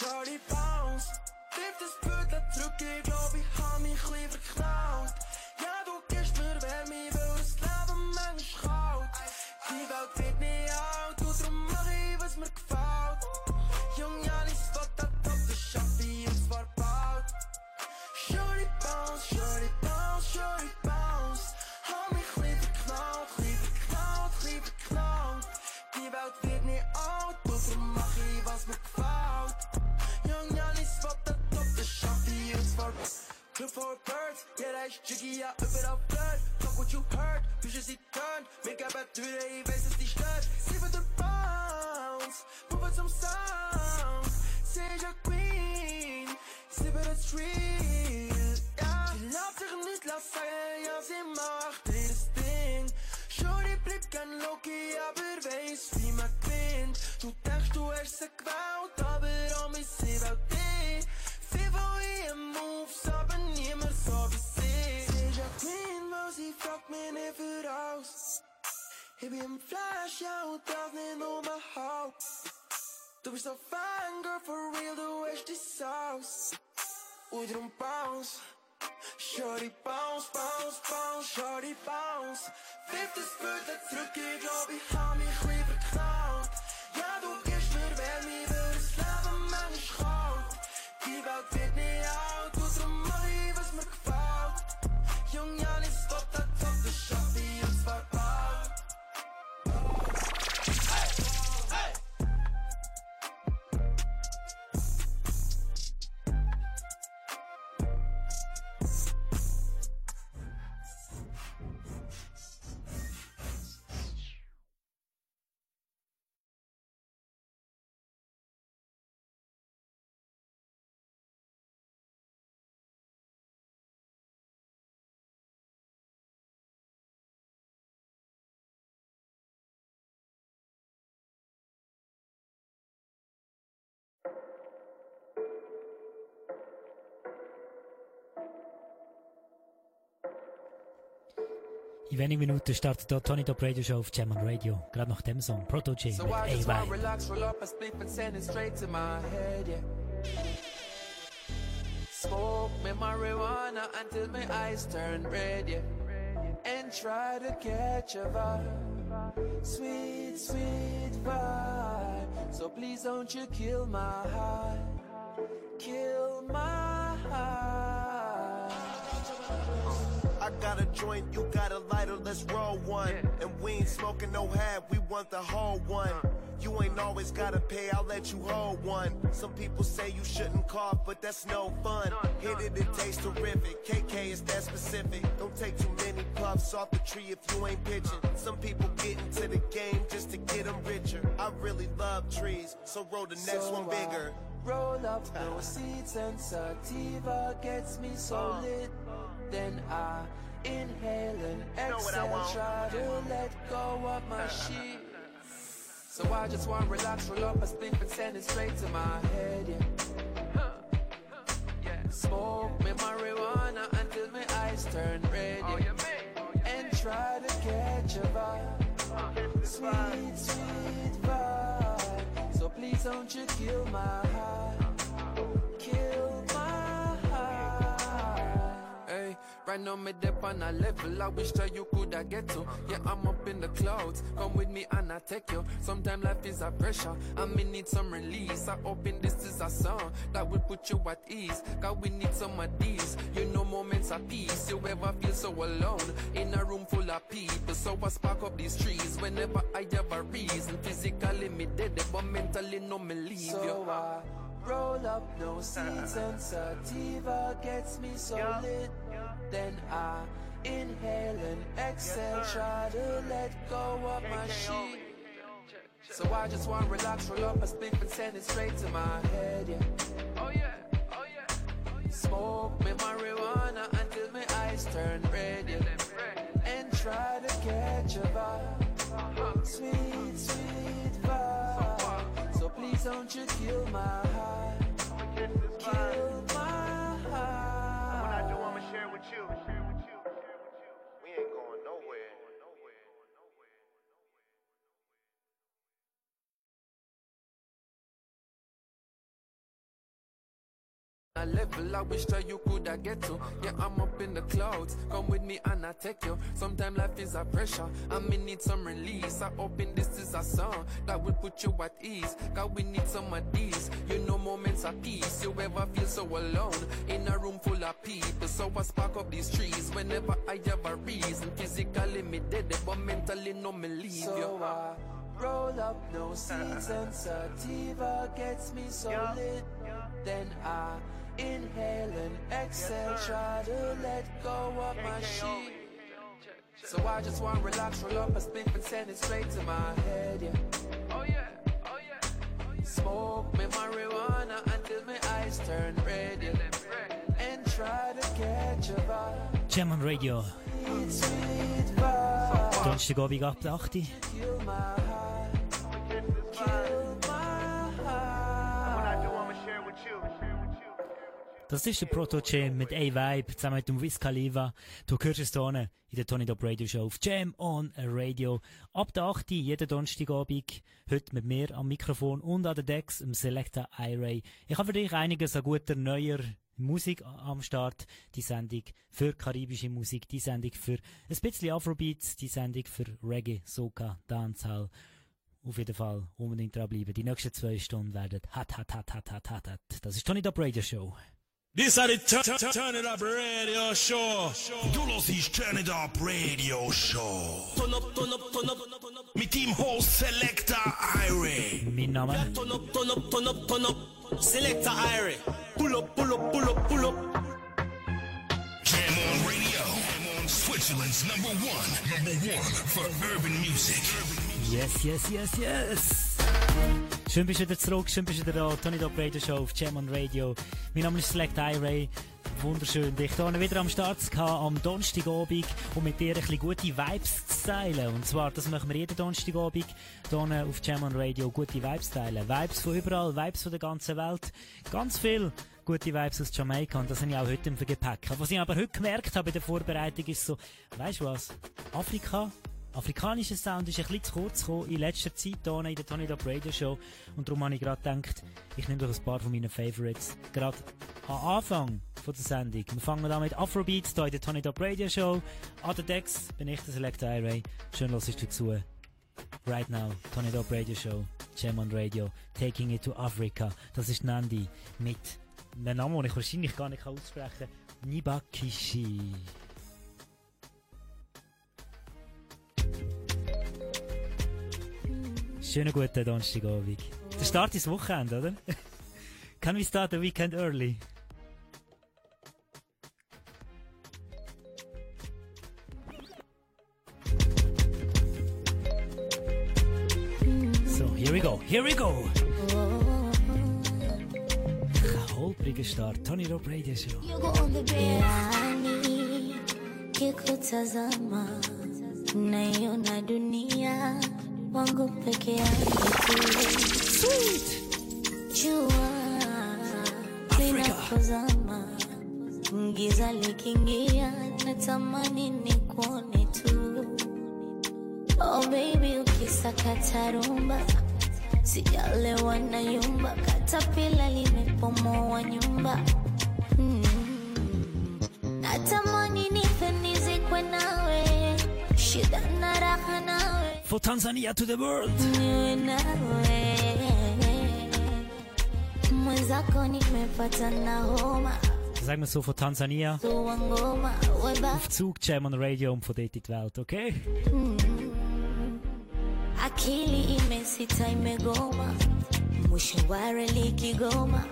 Shorty bounce. Trip das Bild, dann drück ich, glaub ich hab mich ein verknallt. Jiggy, ja, überall flirt. Fuck what you heard, Bücher sie turn. Make up at Tür, ich weiß, es stört. Sie wird Bounce, Puppe zum Sound. Sie ist ja Queen, sie wird das real, Ich bin im Flash, ja, und das nicht nur mein Haupt. Du bist so for real, du hast die Sauce. Und drum bounce. Shorty bounce, bounce, bounce, shorty bounce. Wirf das Bödel zurück, ich glaub, ich hab mich lieber verknaut. Ja, du gibst mir Wärme, weil das Leben manchmal kalt. Die Welt wird In wenigen Minuten startet hier Tony Top Radio Show auf Jam Radio. Gerade nach dem Song Proto J So mit AY. relax, roll up a spliff and send it straight to my head, yeah. Smoke me marijuana until my eyes turn red, yeah. And try to catch a vibe. Sweet, sweet vibe. So please don't you kill my high. Kill my high. I got a joint, you got a lighter, let's roll one. And we ain't smoking no half, we want the whole one. You ain't always gotta pay, I'll let you hold one. Some people say you shouldn't cough, but that's no fun. Hit it, it tastes terrific. KK is that specific. Don't take too many puffs off the tree if you ain't pitching. Some people get into the game just to get them richer. I really love trees, so roll the next So one I bigger. Roll up no seeds and sativa gets me so uh. lit. Then I inhale and know what I exhale, want. try to let go of my shit. So I just want to relax, roll up a spliff and send it straight to my head, yeah. Smoke me marijuana until my eyes turn red, oh, oh, yeah. And try to catch a uh, vibe. Sweet, sweet vibe. So please don't you kill my high. Right now me dip on a level I wish that you coulda get to. Yeah, I'm up in the clouds. Come with me and I take you. Sometimes life is a pressure and me need some release. I hoping this is a song that will put you at ease. Cause we need some of these. You know moments of peace. You ever feel so alone in a room full of people. So I spark up these trees whenever I have a reason. Physically me dead, but mentally no me leave So. I roll up no seeds and sativa gets me so lit. Then I inhale and exhale, try to let go of my shit. So I just want to relax, roll up a spliff and send it straight to my head, yeah. Oh yeah, oh yeah. oh yeah. Smoke me marijuana until my eyes turn red, yeah. And try to catch a vibe. Sweet, sweet. So please don't you kill my heart. Kill my high. When I do, I'ma share with you. A level I wish that you could have get to. Yeah, I'm up in the clouds. Come with me and I take you. Sometimes life is a pressure. I may need some release. I open this is a song that will put you at ease. Cause we need some of these. You know moments of peace. You ever feel so alone in a room full of people. So I spark up these trees whenever I have a reason. Physically me dead, but mentally no me leave so you. I roll up no seeds and sativa gets me so lit. Then I inhale and exhale, try to let go of my sheet. So I just want to relax, roll up a spliff and send it straight to my head, yeah. Oh yeah, oh yeah. Smoke me marijuana until my eyes turn red, yeah. And try to catch a vibe. Jam on Radio. Sweet, sweet vibe. Donnerstagabend ab 8 Uhr. Das ist der Proto Jam mit A-Vibe zusammen mit dem Wiz Khalifa. Du hörst es hier in der Tony Dop Radio Show auf Jam on Radio. Ab der 8. Uhr, jeden Donnerstagabend. Heute mit mir am Mikrofon und an der Decks im Selecta iRay. Ich habe für dich einiges an guter, neuer Musik am Start. Die Sendung für karibische Musik, die Sendung für ein bisschen Afrobeats, die Sendung für Reggae, Soca, Dancehall. Auf jeden Fall unbedingt dranbleiben. Die nächsten zwei Stunden werden hat, hat, hat, hat, hat, hat, hat. Das ist Tony Dop Radio Show. This is the turn, turn, turn it up radio show. Du hörst Turn it up radio show. Turn up, turn up, turn up, turn up. Mit dem Host Selector Irie. Mein Name? Turn up, turn up, turn up, turn up. Selector Irie. Pull up, pull up, pull up, pull up. Jam on radio. Jam on Switzerland's number one. Number one for urban music. Yes, yes, yes, yes. Schön bist du wieder zurück, schön bist du wieder da. Tony Dop Radio Show auf Jam Radio. Mein Name ist Select iRay. Wunderschön, dich hier wieder am Start zu haben, am Donnerstagabend und mit dir ein bisschen gute Vibes zu teilen. Und zwar, das machen wir jeden Donnerstagabend hier auf Jam Radio, gute Vibes teilen. Vibes von überall, Vibes von der ganzen Welt. Ganz viel gute Vibes aus Jamaika und das habe ich auch heute im Gepäck. Was ich aber heute gemerkt habe in der Vorbereitung ist so, weißt du was? Afrika afrikanischer Sound ist ein bisschen zu kurz gekommen in letzter Zeit hier in der Tony Dop Radio Show. Und darum habe ich gerade gedacht, ich nehme doch ein paar von meinen Favorites. Gerade am Anfang von der Sendung. Wir fangen an mit Afrobeats hier in der Tony Dop Radio Show. An der Decks bin ich der Select Ray. Schön, dass du dazu. Right now, Tony Dop Radio Show, Jam on Radio, Taking It to Africa. Das ist Nandi mit einem Namen, den ich wahrscheinlich gar nicht aussprechen kann. Nibakishi. Schönen guten Donnerstagabend. Der Start ist Wochenende, oder? Can we start the weekend early? So, here we go, here we go! Holpriger Start, Tony Rob Radio Show. Yani kikutazama naiona dunia wangu peke yangu. Jua linapozama, giza likiingia, natamani nikuone tu. Oh baby, ukisakata rumba sijalewa na yumba, katapila limepomoa nyumba mm. Natamani nife nizikwe nawe, shida na raha nawe, For Tanzania to the world! Sagen wir so von Tansania auf Zug, Jam on Radio und von dort in die Welt, okay? akili imesita imegoma, mwisho wa reli Kigoma.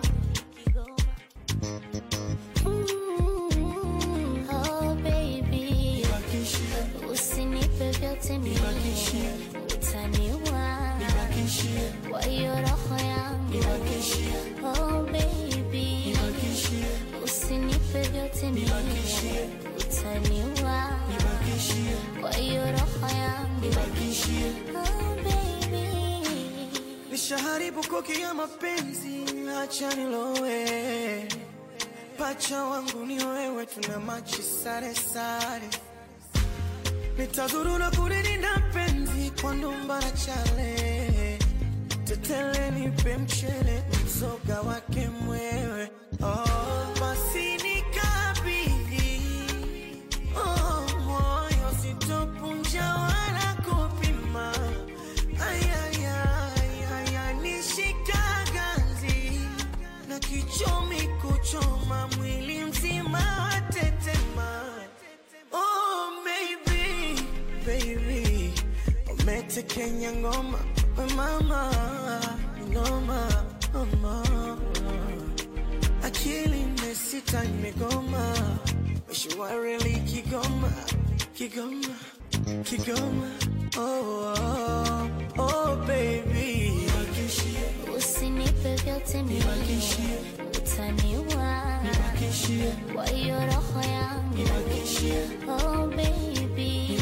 Nishaharibu koki ya mapenzi, acha nilowe. Pacha wangu ni wewe, tuna machi sare sare. Nitazurura kulilinda penzi kwa ndumba na chale. Tetele nipe mchele, mzoga wake mwewe. Oh, Lete Kenya ngoma, we mama, ngoma, mama. Akili imesita imegoma, mishwareli Kigoma, Kigoma, Kigoma. Oh, oh, oh baby, Usinipe vyote mimi utaniua kwa hiyo roho yangu. Oh baby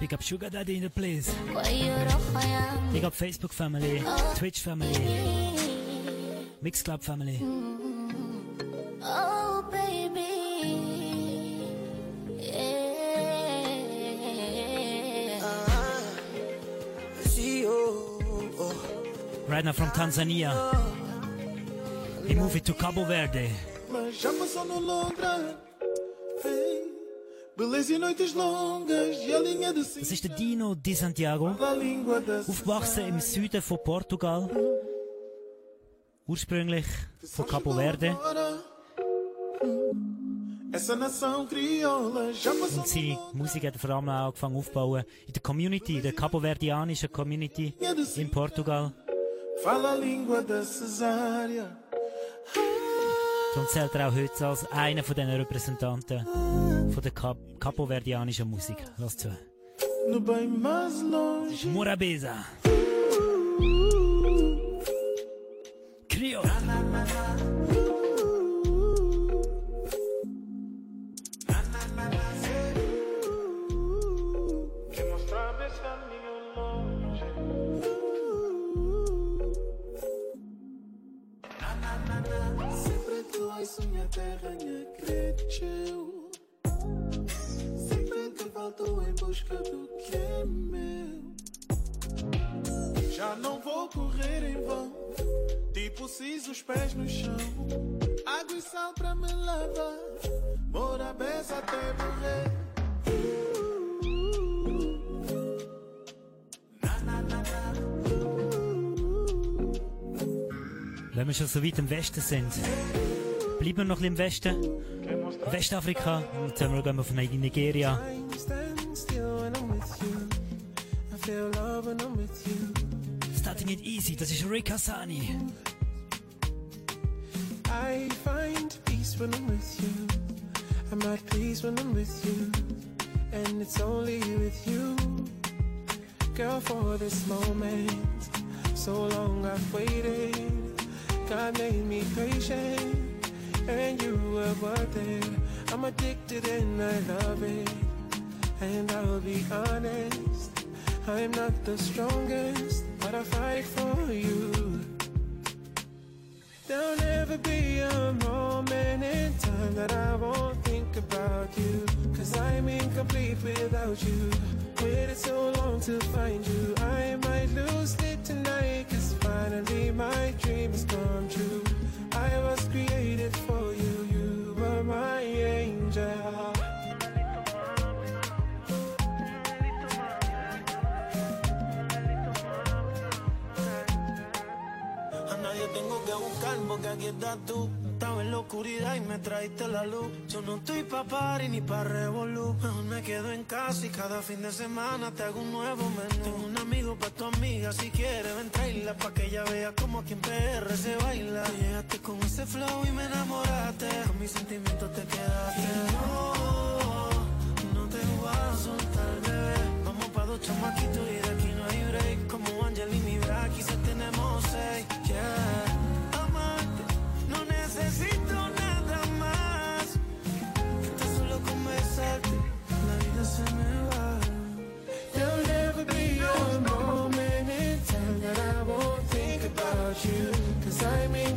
Big up Sugar Daddy in the place. kwa hiyo Big up Facebook family, oh, Twitch family, Mixcloud family. Mm. oh baby yeah. see oh, oh. Right now from Tanzania. He moved it to Cabo Verde. Beleza e noites longas e a linha de Das ist der Dino Di Santiago. da língua da Aufgewachsen im Süden von Portugal. Ursprünglich von Cabo Verde. Essa nação crioula já passou Und seine Musik hat er vor allem auch angefangen aufzubauen in der Community, der Caboverdianischen Community in Portugal. Fala a língua da cesárea. Darum zählt er auch heute als einer von den Repräsentanten von der Cap Caboverdianischen Musik. Lass zu. Das ist Morabeza. Crio. Minha cresceu. Sempre volto em busca do que é meu. Já não vou correr em vão. Tipo, cis os pés no chão. Água e sal pra me lavar. Morabeza até morrer. Wenn wir schon so weit im Westen sind, bleiben wir noch ein bisschen im Westen. Westafrika. Und jetzt gehen wir auf Nigeria. Starting it easy, das ist Rick Hassani. I find peace when I'm with you. I'm at peace when I'm with you. And it's only with you. Girl, for this moment. So long I've waited. God made me patient. And you were worth it. I'm addicted and I love it. And I'll be honest. I'm not the strongest, but I fight for you. There'll never be a moment in time that I won't think about you. Cause I'm incomplete without you. Waited so long to find you. I might lose it tonight. Cause finally my dream has come true. I was created for you. You were my angel. Porque aquí estás tú. Estaba en la oscuridad y me traíste la luz. Yo no estoy pa' party ni pa' revolú. Mejor me quedo en casa y cada fin de semana te hago un nuevo menú. Tengo un amigo pa' tu amiga, si quieres ven traerla pa' que ella vea como aquí en PR se baila. Tú llegaste con ese flow y me enamoraste. Con mis sentimientos te quedaste. Y no, no te voy a soltar, bebé. Vamos pa' dos chamaquitos y de aquí no hay break. Como Angel y mi bra, aquí se tenemos seis. Yeah.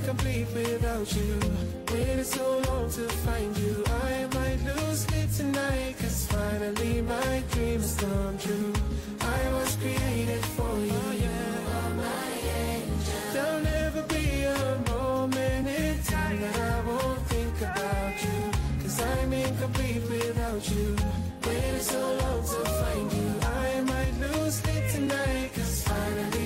I'm incomplete without you. Waited so long to find you. I might lose sleep tonight. Cause finally my dream has come true. I was created for you. Oh, You're my angel. There'll never be a moment in time that I won't think about you. Cause I'm incomplete without you. Waited so long to find you. I might lose sleep tonight. Cause finally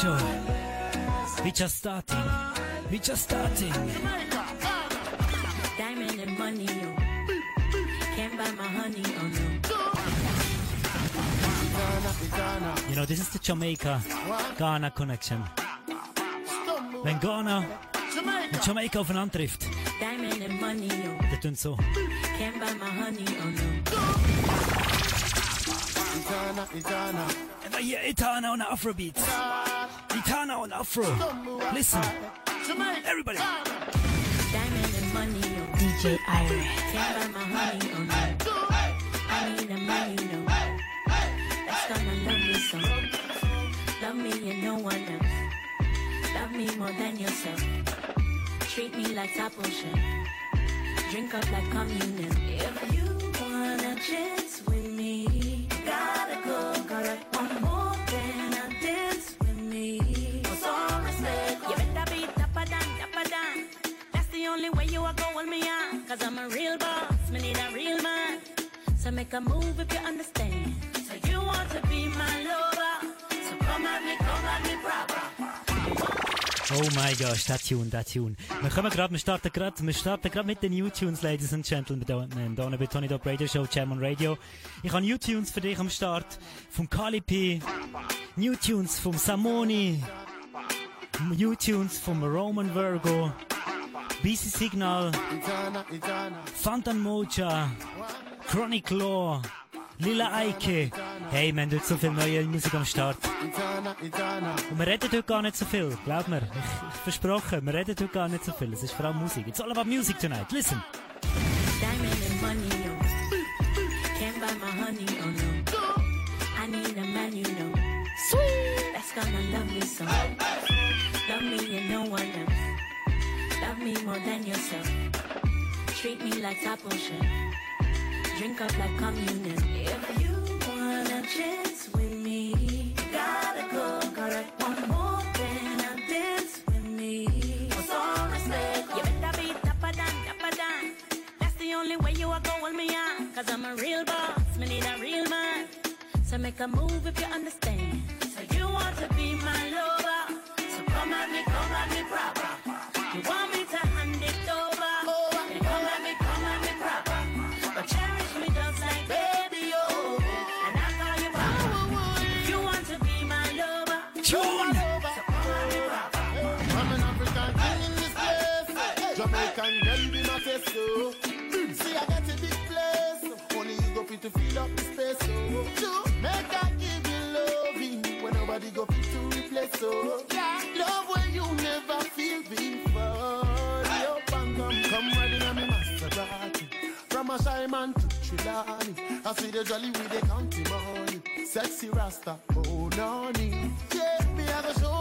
Show. We just starting. We just starting. Diamond and money, yo. Can't buy my honey, oh no. You know, this is the Jamaica Ghana connection. Wenn Ghana und Jamaica aufeinander trifft, Diamond and money, yo. das tun so. Can't buy my honey, oh no. Itana, Itana. Itana und Afrobeat. Itana und Afro. Listen. Everybody. Diamond and money, yo. DJ Irie. Can't buy my honey, no. I need a man, you know. That's gonna love me so. Love me and no one else. Love me more than yourself. Treat me like top ocean. Drink up like communion. If you My gosh, der Tune, der Tune. Wir kommen gerade, wir starten gerade, wir starten gerade mit den New Tunes, Ladies and Gentlemen, da, da bei Tony Dop Radio Show, Jam Radio. Ich habe New Tunes für dich am Start, vom Kali P, New Tunes vom Samoni, New Tunes vom Roman Virgo, BC Signal. Fantan Moja, Chronic Law, Lila Iké. Hey, wir haben heute so viel neue Musik am Start. Itana, Itana. Und wir reden heute gar nicht so viel, glaub mir. Ich, ich versprochen, wir reden heute gar nicht so viel. Es ist vor allem Musik. It's all about music tonight. Listen. Diamond and money, yo. Can't buy my honey, oh no. I need a man, you know. Sweet. That's gonna love me so. Love me and no one else. Love me more than yourself. Treat me like top ocean. Drink up like communion. If you want a chance with me, gotta go. Gotta want more than a dance with me. What's all respect? You better be dapper than, dapper than. That's the only way you are go hold me on. Cause I'm a real boss, me need a real man. So make a move if you understand. So you want to be my lover. So come at me, come at me proper. You want me Jamaican girl be my face, so. See, I got a big place. Only you go fit to fill up the space, so. Sure. Make I give you loving when nobody go fit to replace, so. Yeah. Love where you never feel before. Yo, bang, come, come in on me Maserati. From a shy man to Trilani. I see the jolly with the county money. Sexy Rasta, oh, noni. Yeah, me, I go show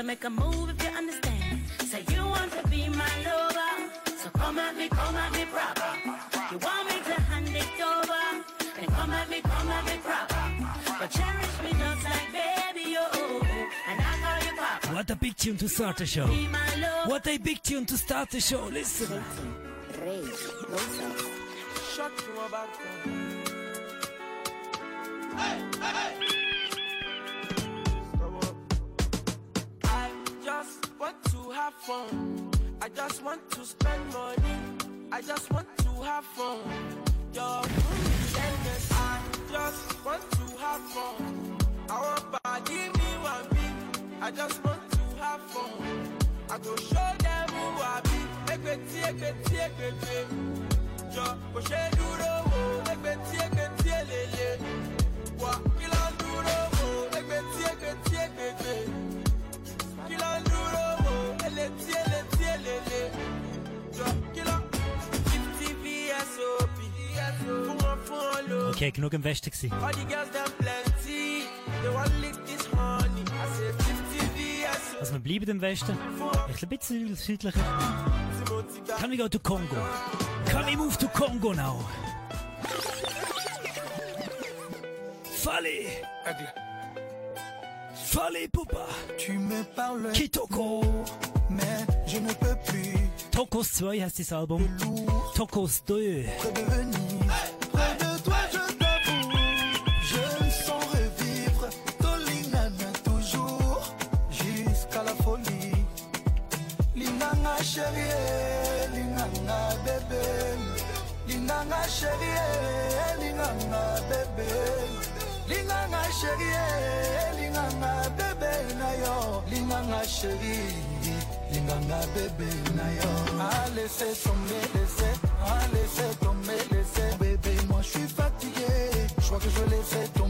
So make a move if you understand. Say you want to be my lover. So come at me, come at me proper. You want me to hand it over. Then come at me, come at me proper. But cherish me just like baby, oh, oh, oh. And I call you papa. What a big tune to start the show. Be my lover. What a big tune to start the show. Listen. Shut you about I just want to have fun. I just want to spend money. I just want to have fun. Your endless. I just want to have fun. I want body me one me. I just want to have fun. I go show them who I be. Egbeti, egbeti, egbeti. Jọ kò ṣe dúró wò. Egbeti, egbeti, elele. Okay, genug im Westen gewesen. All the girls them plenty. They want lick this honey. I say 50 VSOP. Also wir bleiben im Westen. Ein bisschen südlicher. Can we go to Congo? Can we move to Congo now? Fallait Fallait Pupa Tu me parles Kitoko mais je ne peux plus Tokos 2 heißt das Album. Tokos 2. redevenir. Près chérie, linganga bébé. Chérie, bébé. Linganga chérie, linganga bébé na chérie, linganga bébé na yo. Tomber, laissez, ah, laissez tomber, laissez. Bébé, moi je suis fatigué, je crois que je laissais tomber.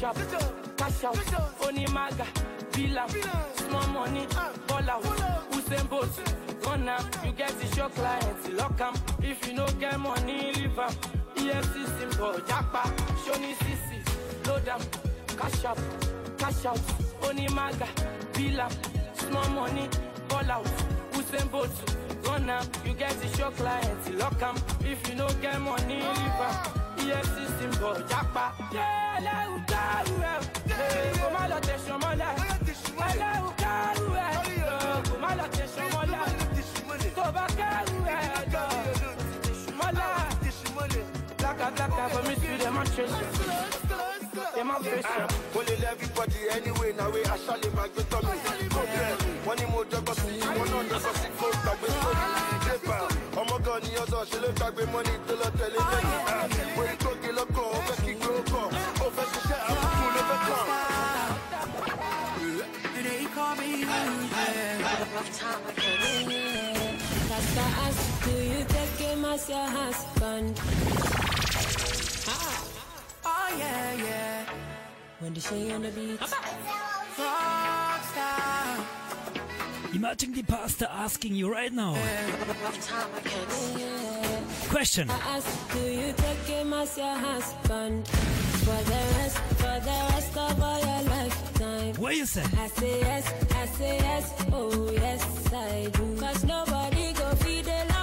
cash up, cash out, Onimaga, Villa, small money, ball out, Usain Bolt, run up, you get the show clients, lock 'em. If you no get money, leave 'em. EFC symbol, Japa, Johnny Sisi, load up, cash up, cash out, Onimaga, Villa, small money, ball out, Usain Bolt, run up, you get the show clients, lock 'em. If you no get money, leave 'em. EFC symbol, Japa, yeah, ẹlẹ́rù kárù ẹ̀ kò má lọ tẹ̀sán mọ́lẹ̀ ẹlẹ́rù kárù ẹ̀ kò má lọ tẹ̀sán mọ́lẹ̀ tó bá kárù ẹ̀ jọ mọ́lẹ̀ blaka blaka for me to demonstration mo lè lé everybody anyway na wey aṣálẹ̀ máa gbé tọ́ mi. wọ́n ní mo dọ́gbọ́n sí i wọ́n náà dọ́gbọ́n sí kó gbàgbé sórí. ọmọ gan ni ọ̀dọ̀ ṣe ló gbàgbé mọ́ni tó lọ tẹ̀lé lẹ́yìn. Do you husband? When the. Imagine the pastor asking you right now. Question. I ask, do you take him as your husband for the rest, for the rest of all your lifetime? What you say? I say yes, I say yes, oh yes I do. Cause nobody go feed they love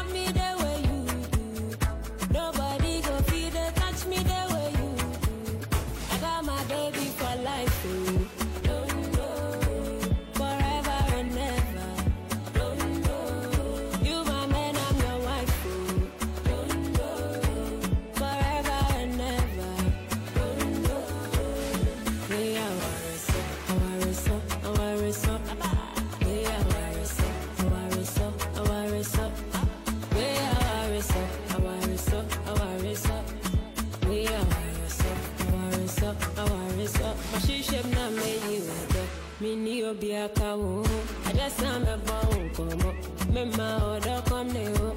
I just am a bone come up. Me my order come ne o.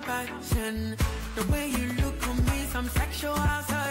with. The way you look at me, some sexual seduction.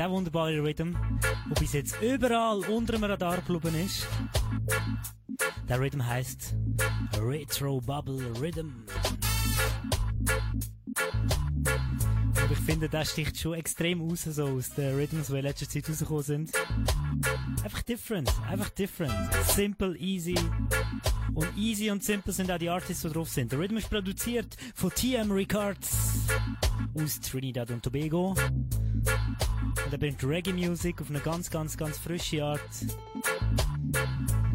Der wunderbare Rhythm, der bis jetzt überall unter dem Radar geblieben ist. Der Rhythm heißt Retro Bubble Rhythm. Aber ich finde, der sticht schon extrem raus, so aus den Rhythms, die in letzter Zeit rausgekommen sind. Einfach different, einfach different. Simple, easy. Und easy und simple sind auch die Artists, die drauf sind. Der Rhythm ist produziert von TM Records aus Trinidad und Tobago. Und er bringt Reggae-Music auf eine ganz, ganz, ganz frische Art.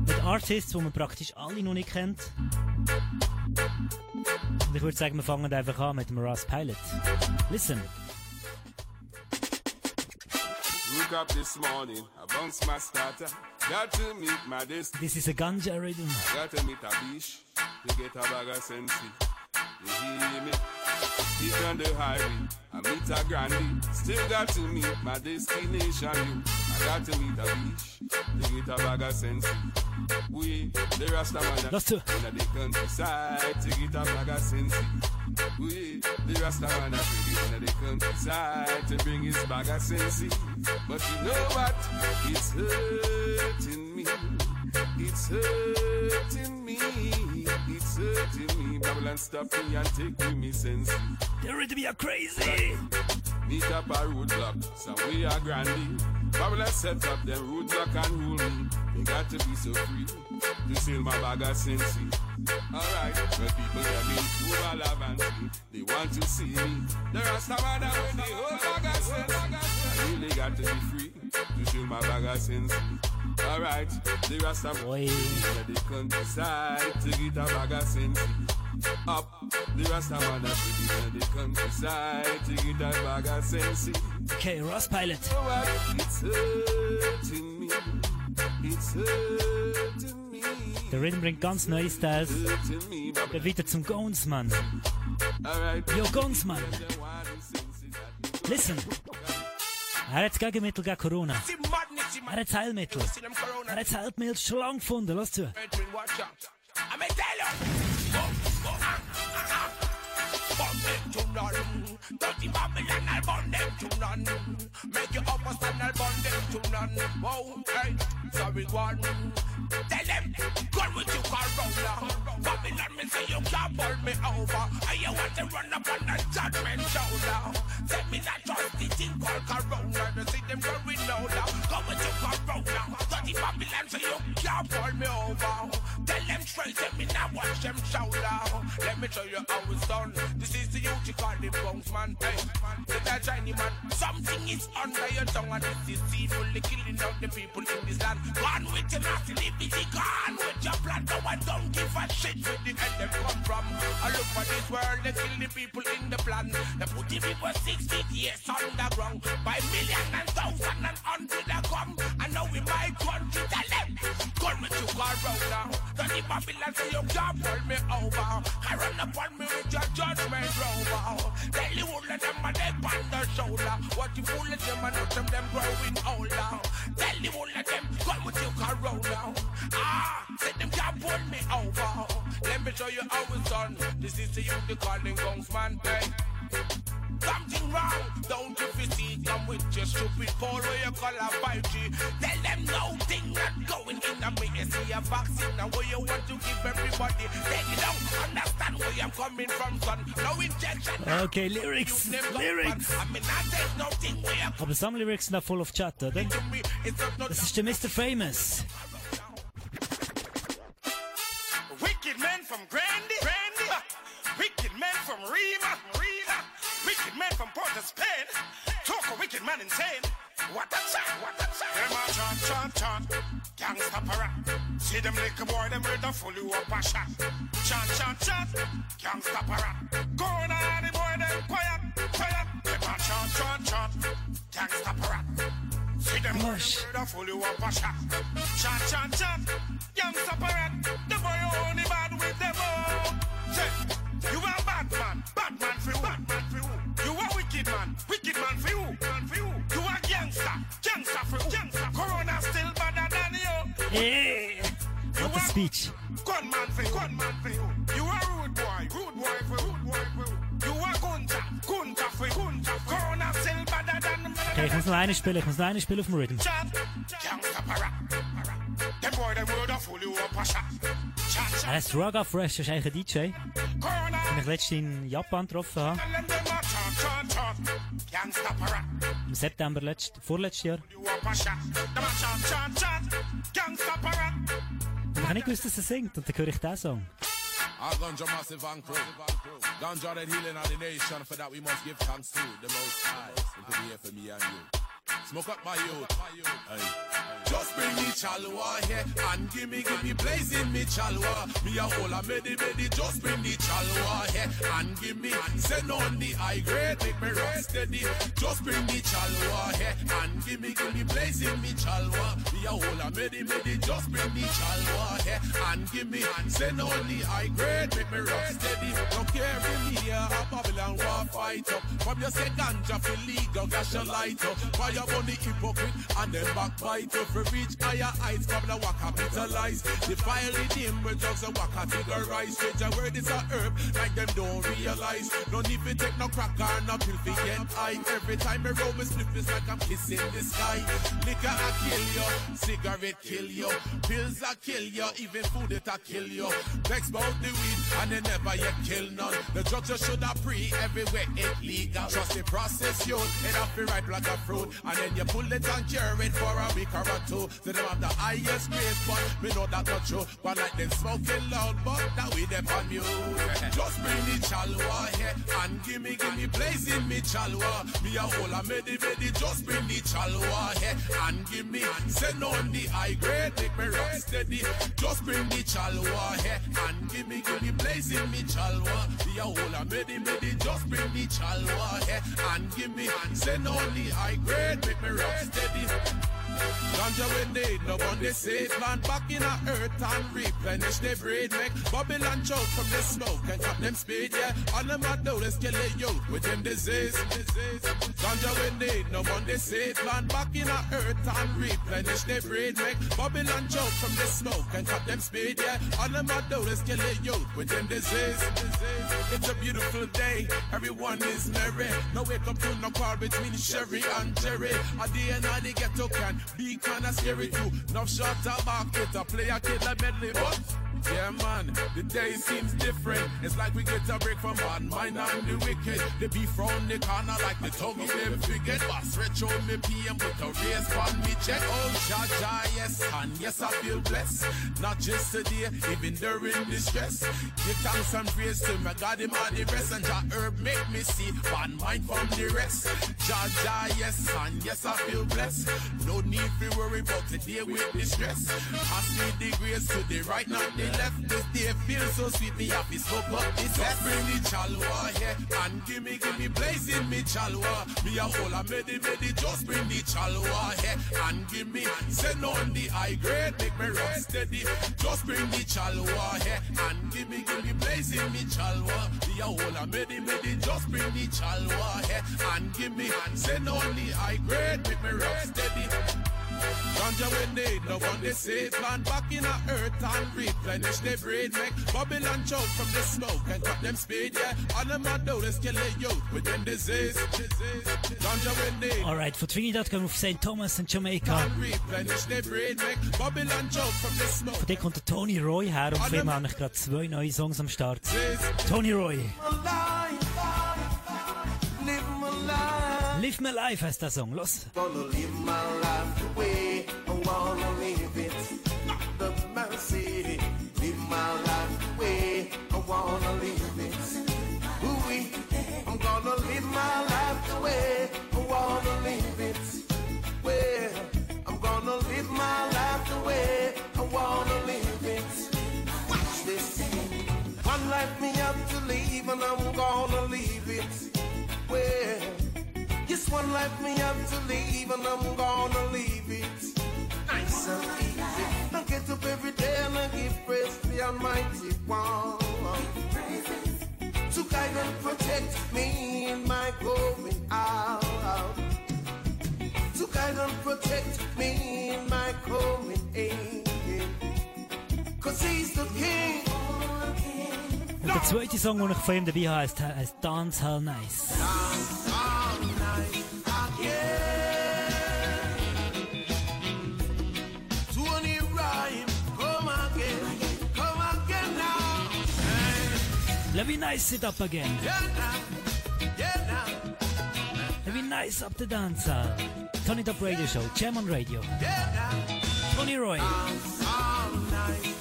Mit Artists, die man praktisch alle noch nicht kennt. Und ich würde sagen, wir fangen einfach an mit dem Russ Pilot. Listen. Woke up this morning, I bounced my starter. Got to meet my destiny. This is a ganja rhythm. Got to meet a bish to get a bag of sensi. You hear me? Hit on the highway, I meet a grandy. Still got to meet my destination. You, I got to meet a beach, to get a bag of sensi. We, the Rasta man, zu. in the countryside to get a bag of sensi. We, the Rasta man, in the countryside to bring his bag of sensi. But you know what? It's hurting me. It's hurting me. Hurting me. Babylon stop me and take with me sense. The rhythm are crazy. Meet up a roadblock, so we are grandy. Babylon set up them that can rule me. You got to be so free to steal my bag of sense. Alright, when people hear me over love and they want to see me. The Rasta man with the whole bag of sense. I really got to be free to steal my bag of sense. Alright, the Rasta Boy. the countryside to get a bag of sense. Up, the Rasta man to the countryside to get a bag of sense. Okay, Ross Pilot. It's hurting me. It's hurting me. Der Rhythm bringt ganz neue Styles. Geht weiter zum Gonsmann. Alright. Yo, Gonsmann. Listen. Er hat Gegenmittel gegen Corona. Er hat Heilmittel. Er hat Heilmittel schon lange gefunden. Lass zu. Dirty Babylon, I'll burn them to none. Make you up a stand, I'll burn them to none. Whoa, hey, sorry, one. Tell them, go with you, Corona. Babylon, me say you can't pull me over. And you want to run up on the judgment shoulder. Tell me that trust the thing called Corona. You see them going louder. Go with you, Corona. Dirty Babylon, say you can't pull me over. Tell them straight, let me now watch them shoulder. Let me show you how it's done. This is the youth you call the bones man. Hey, little shiny man. Something is under your tongue and this is deceitfully killing out the people in this land. Gone with your liberty, gone with your blood. No one don't give a shit where the hell them come from. I look for this world, they kill the people in the plan. They put the people 60 years underground. By million and thousand and hundred a come. And now in my country, tell them, come with you, Corona. Then the Babylon say you can't pull me over. I run upon me with your judgment rover. Tell you all of them and they on the shoulder. What you fool of them and them, them growing older. Tell you all of them, come with you, Corona. Ah, say them can't pull me over. Let me show you how it's done. This is the youth they calling gongs man. Hey. Something wrong, don't you feel see Come with your stupid pole where you call a 5G Tell them no thing not going in a me You see a vaccine and where you want to give everybody They don't understand where I'm coming from son No injection Okay, Lyrics. Lyrics. I mean I take nothing where Aber some Lyrics sind full of Chat, oder? to me It's not no Das ist der Mr. Famous. Wicked men from Grandy, Grandy. Wicked men from Rima, Wicked from Port of Spain. Talk a wicked man insane. What a chat, what a chat. Them a chant, chant, chant. Gangsta para. See them little boy, them ready to full you up a shot. Chant, chant, chant. Gangsta para. Go on, the boy, them quiet, quiet. Them a chant, chant, chant. Gangsta para. See them boy, them ready to full you up a shot. Chant, chant, chant. Gangsta para. The boy only bad with them all. Say, you a Hey! What a speech. Gunman for who? Gunman for who? You a rude boy, rude boy for who? Rude boy for who? You a gunta, gunta for who? Gunta. Corona still better than Okay, ich muss noch einen spielen, ich muss noch einen spielen auf dem Rhythm. Chat, gangster para. Them boy, them would have full you up a shot. Chat, chat. Er heißt Raga Fresh, das ist eigentlich ein DJ, Corona. den ich letztens in Japan getroffen habe. Im September letzt, vorletztes Jahr. Und ich habe nicht gewusst, dass er singt. Und dann höre ich diesen Song. Our ganja massive and crew. Ganja that healing of the nation. For that we must give thanks to the most high. It could be here for me and you. Smoke up my youth. Hey. Just bring me chalwa here and give me, give me blazing me chalwa. Me a whole a medi medi, just bring the chalwa here and give me. Send on the high grade, make me rock steady. Just bring the chalwa here and give me, give me blazing me chalwa. Me a whole a medi medi, just bring the chalwa here and give me. Send on the high grade, make me rock steady. Don't care for me here, a Babylon war fight up. From your ganja for legal, gas your light up. Fire on the hypocrite and then backbite up. For reach higher heights, from the waka capitalize. The fire redeem with drugs and waka categorize. Stranger word is a herb, like them don't realize. No need to take no crack or no pill for get high. Every time I roll my slip is like I'm kissing the sky. Liquor a kill you, cigarette kill you, pills a kill you, even food it a kill you. Vex about the weed and they never yet kill none. The drugs you should have pre everywhere it legal. Trust the process, you it up be ripe like a fruit. And then you pull it and cure it for a week or a two. So them have the highest grades, but we know that not true. But like them smoking loud, but that we them on you. Just bring the chalwa here and give me, give me blazing me chalwa. Me a whole a medi medi, just bring the chalwa here and give me. Send on the high grade, make me rock steady. Just bring the chalwa here and give me, give me blazing me chalwa. Me a whole a medi medi, just bring the chalwa here and give me. Send on the high grade, make me rock steady. Ganja when they no one they say plant back in a earth and replenish their breed. Make Babylon choke from the smoke and cut them speed yeah. All them a do is kill a youth with them disease. Ganja when they no one they say plant back in a earth and replenish their breed. Make Babylon choke from the smoke and cut them speed yeah. All them a do is kill a youth with them disease. It's a beautiful day. Everyone is merry. No wake up to no quarrel between Sherry and Jerry. A day and the ghetto can be kinda scary too. Enough shot back it, a play a killer medley, but yeah man, the day seems different. It's like we get a break from bad mind and the wicked. They be from the corner like the tongue of them forget. Boss retro me PM put a raise on me check. Oh Jaja, yes, and yes I feel blessed. Not just today, even during distress. Give thanks and praise to my God, him all the rest. And Jah herb make me see bad mind from the rest. Jaja, yes, and yes I feel blessed. No need to worry about today with distress. Pass me the grace to the right, not the left. This day feels so sweet, me happy smoke up this Just bring the chalwa here and give me, give me blazing me chalwa. Me a whole a medi medi, just bring the chalwa here and give me. Send on the high grade, make me rock steady. Just bring the chalwa here and give me, give me blazing me chalwa. Me a whole a medi medi, just bring the chalwa here and give me. Send on the high grade, make me rock steady. Ganja when they no one say plant back in a earth and replenish their breed make Babylon choke from the smoke and cut them speed yeah all do is kill a youth with them disease Ganja when they Alright, von Trinidad gehen wir auf St. Thomas in Jamaica. and replenish their breed make Babylon choke from the smoke Von dort kommt der Tony Roy her und von ihm habe ich gerade zwei neue Songs am Start. Tony Roy. Live my life. Heißt der Song. Los. One life me have to live and I'm gonna leave it. Well, Yes, one life me have to leave and I'm gonna leave it. Nice and easy. I get up every day and I give praise to the Almighty One. To guide and protect me in my going out. To guide and protect me in my coming in. Cause he's the king. Der zweite Song, den ich von ihm dabei habe, heißt, heißt Dance Hall Nice. All come again now. Let me nice it up again. Let me nice up the dance hall. Turn it up Radio Show, Jam on Radio. Tony Roy. All night again.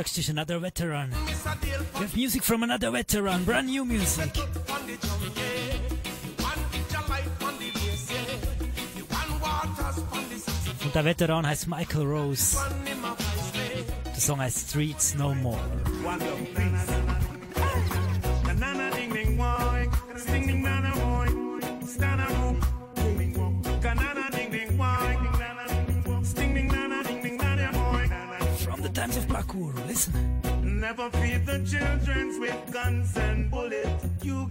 Next is another veteran. We have music from another veteran, brand new music. Und der Veteran heißt Michael Rose. Der Song heißt Streets No More. Never feed the children with guns and bullets. You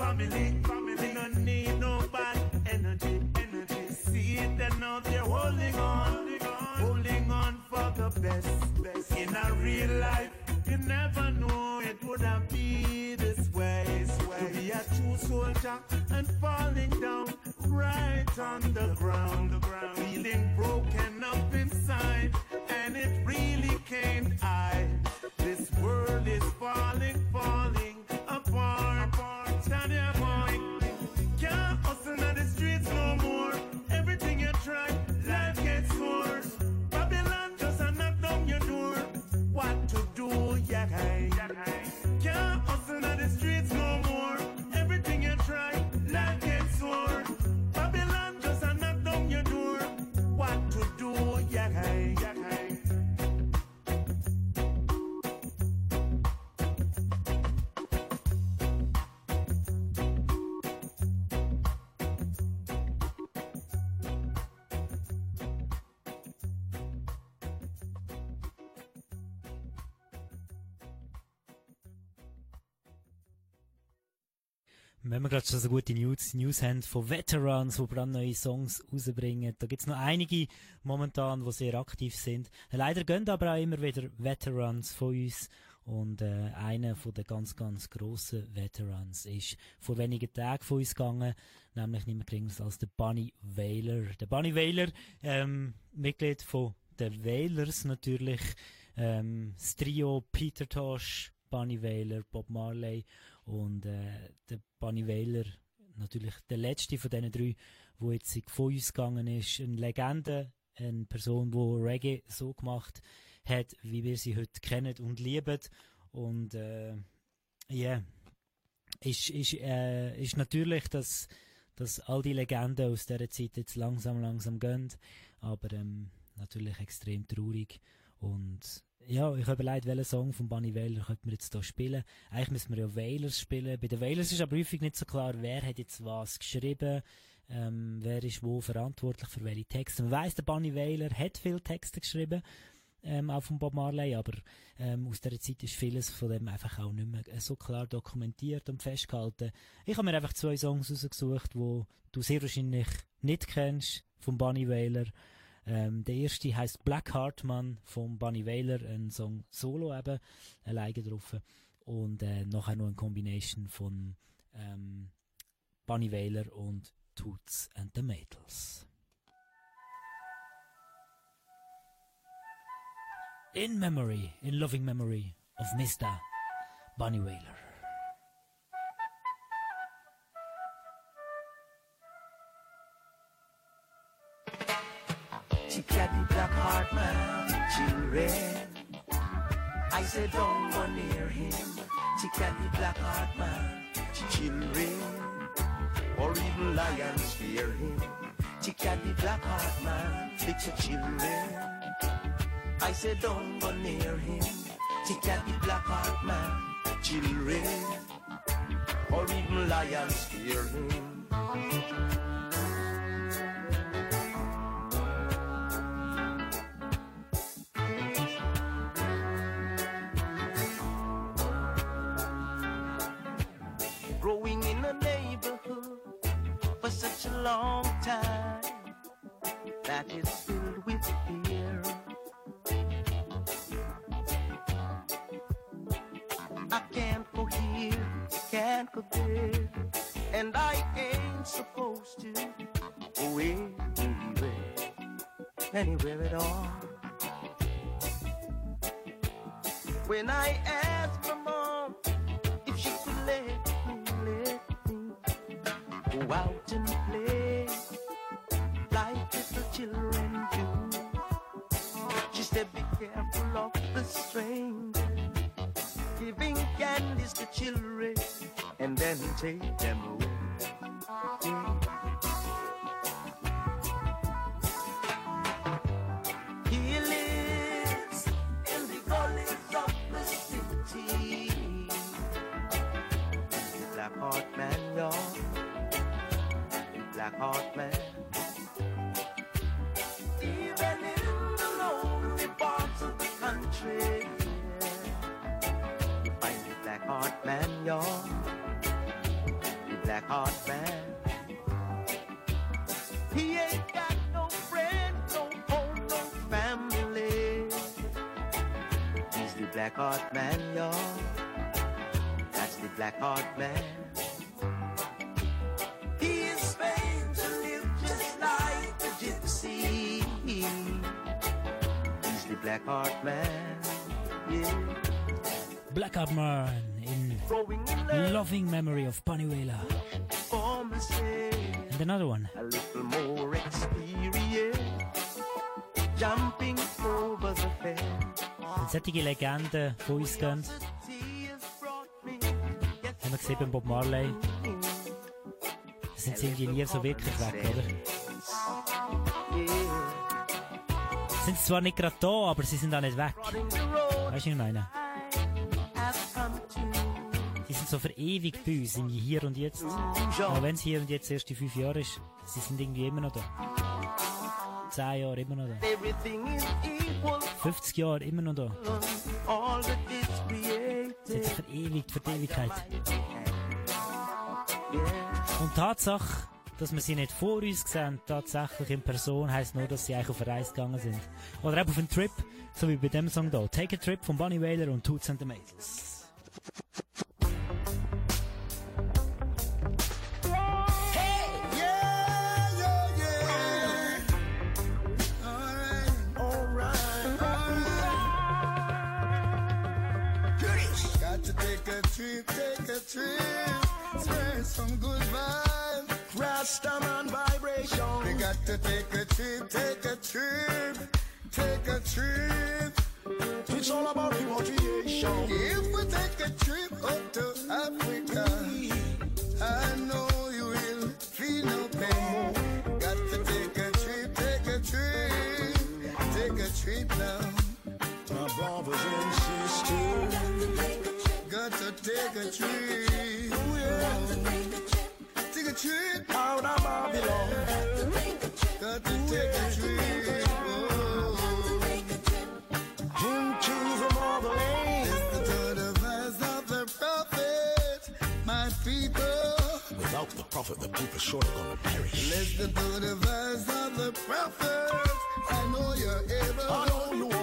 family. Wenn wir gerade schon so gute News, News haben von Veterans, die brandneue Songs rausbringen, da gibt's noch einige momentan, die sehr aktiv sind. Leider gehen aber auch immer wieder Veterans von uns und äh, einer von den ganz, ganz grossen Veterans ist vor wenigen Tagen von uns gegangen, nämlich nicht mehr geringer als der Bunny Wailer. Der Bunny Wailer, ähm, Mitglied von den Wailers natürlich, ähm, das Trio Peter Tosh, Bunny Wailer, Bob Marley und äh, der Bunny Wailer, natürlich der letzte von diesen drei, wo jetzt von uns gegangen ist, eine Legende, eine Person, die Reggae so gemacht hat, wie wir sie heute kennen und lieben und äh, ja, yeah. ist, ist, äh, ist natürlich, dass, dass all die Legenden aus dieser Zeit jetzt langsam, langsam gehen, aber ähm, natürlich extrem traurig und ja, ich habe überlegt, welchen Song von Bunny Wailer könnte man jetzt hier spielen. Eigentlich müssen wir ja Wailers spielen. Bei den Wailers ist aber häufig nicht so klar, wer hat jetzt was geschrieben, ähm, wer ist wo verantwortlich für welche Texte. Man weiss, der Bunny Wailer hat viele Texte geschrieben, ähm, auch von Bob Marley, aber ähm, aus dieser Zeit ist vieles von dem einfach auch nicht mehr so klar dokumentiert und festgehalten. Ich habe mir einfach zwei Songs rausgesucht, wo du sehr wahrscheinlich nicht kennst, von Bunny Wailer. Ähm, der erste heißt Black Heartman von Bunny Wailer, ein Song Solo eben, alleine drauf. Und äh, nachher noch eine Combination von ähm, Bunny Wailer und Toots and the Maytals. In memory, in loving memory of Mr. Bunny Wailer. Black man, children. I said don't go near him. She got the black heart man, children. Or even lions fear him. She got the black heart man, little children. I said don't go near him. She got the black heart man, children. Or even lions fear him. Long time that it's filled with fear. I can't go here, can't go there, and I ain't supposed to go anywhere, anywhere at all. When I ask stranger, giving candies to children and then take them away. He lives in the gullies of the city black heart man, y'all. Black heart man. Even in the lonely parts of the country, The black heart man. He ain't got no friend, no home, no family. He's the black heart man, y'all. That's the black heart man. He is famed to live just like a gypsy. He's the black heart man. Yeah. Black Man in loving memory of Bunny Wailer. For myself, And another one. a little more experience. Jumping over the fence. Wenn solche Legenden von uns gehen, haben wir gesehen beim Bob Marley, da sind sie irgendwie nie so wirklich weg, oder? Sind zwar nicht gerade da, aber sie sind auch nicht weg. Weißt du, was ich meine? So verewigt bei uns im Hier und Jetzt. Auch wenn es hier und jetzt erst die fünf Jahre ist, sie sind irgendwie immer noch da. Zehn Jahre immer noch da. Everything is equal. 50 Jahre immer noch da. Sich verewigt für die Ewigkeit. Und die Tatsache, dass wir sie nicht vor uns sehen, tatsächlich in Person, heisst nur, dass sie eigentlich auf eine Reise gegangen sind. Oder eben auf einen Trip, so wie bei dem Song da. Take a Trip von Bunny Wailer und Toots and the Maytals. Trip, spread some good vibes. Rastaman vibration. We got to take a trip, take a trip, take a trip. It's all about repatriation. If we take a trip up to Africa, I know you will feel no pain. Got to take a trip, take a trip, take a trip a trip. Take a trip out of Babylon. Got to take a trip. Into the. Listen to the voice of the prophet, my people. Without the prophet, the people surely gonna perish. To the voice of the prophet, know you ever. I know you are. I know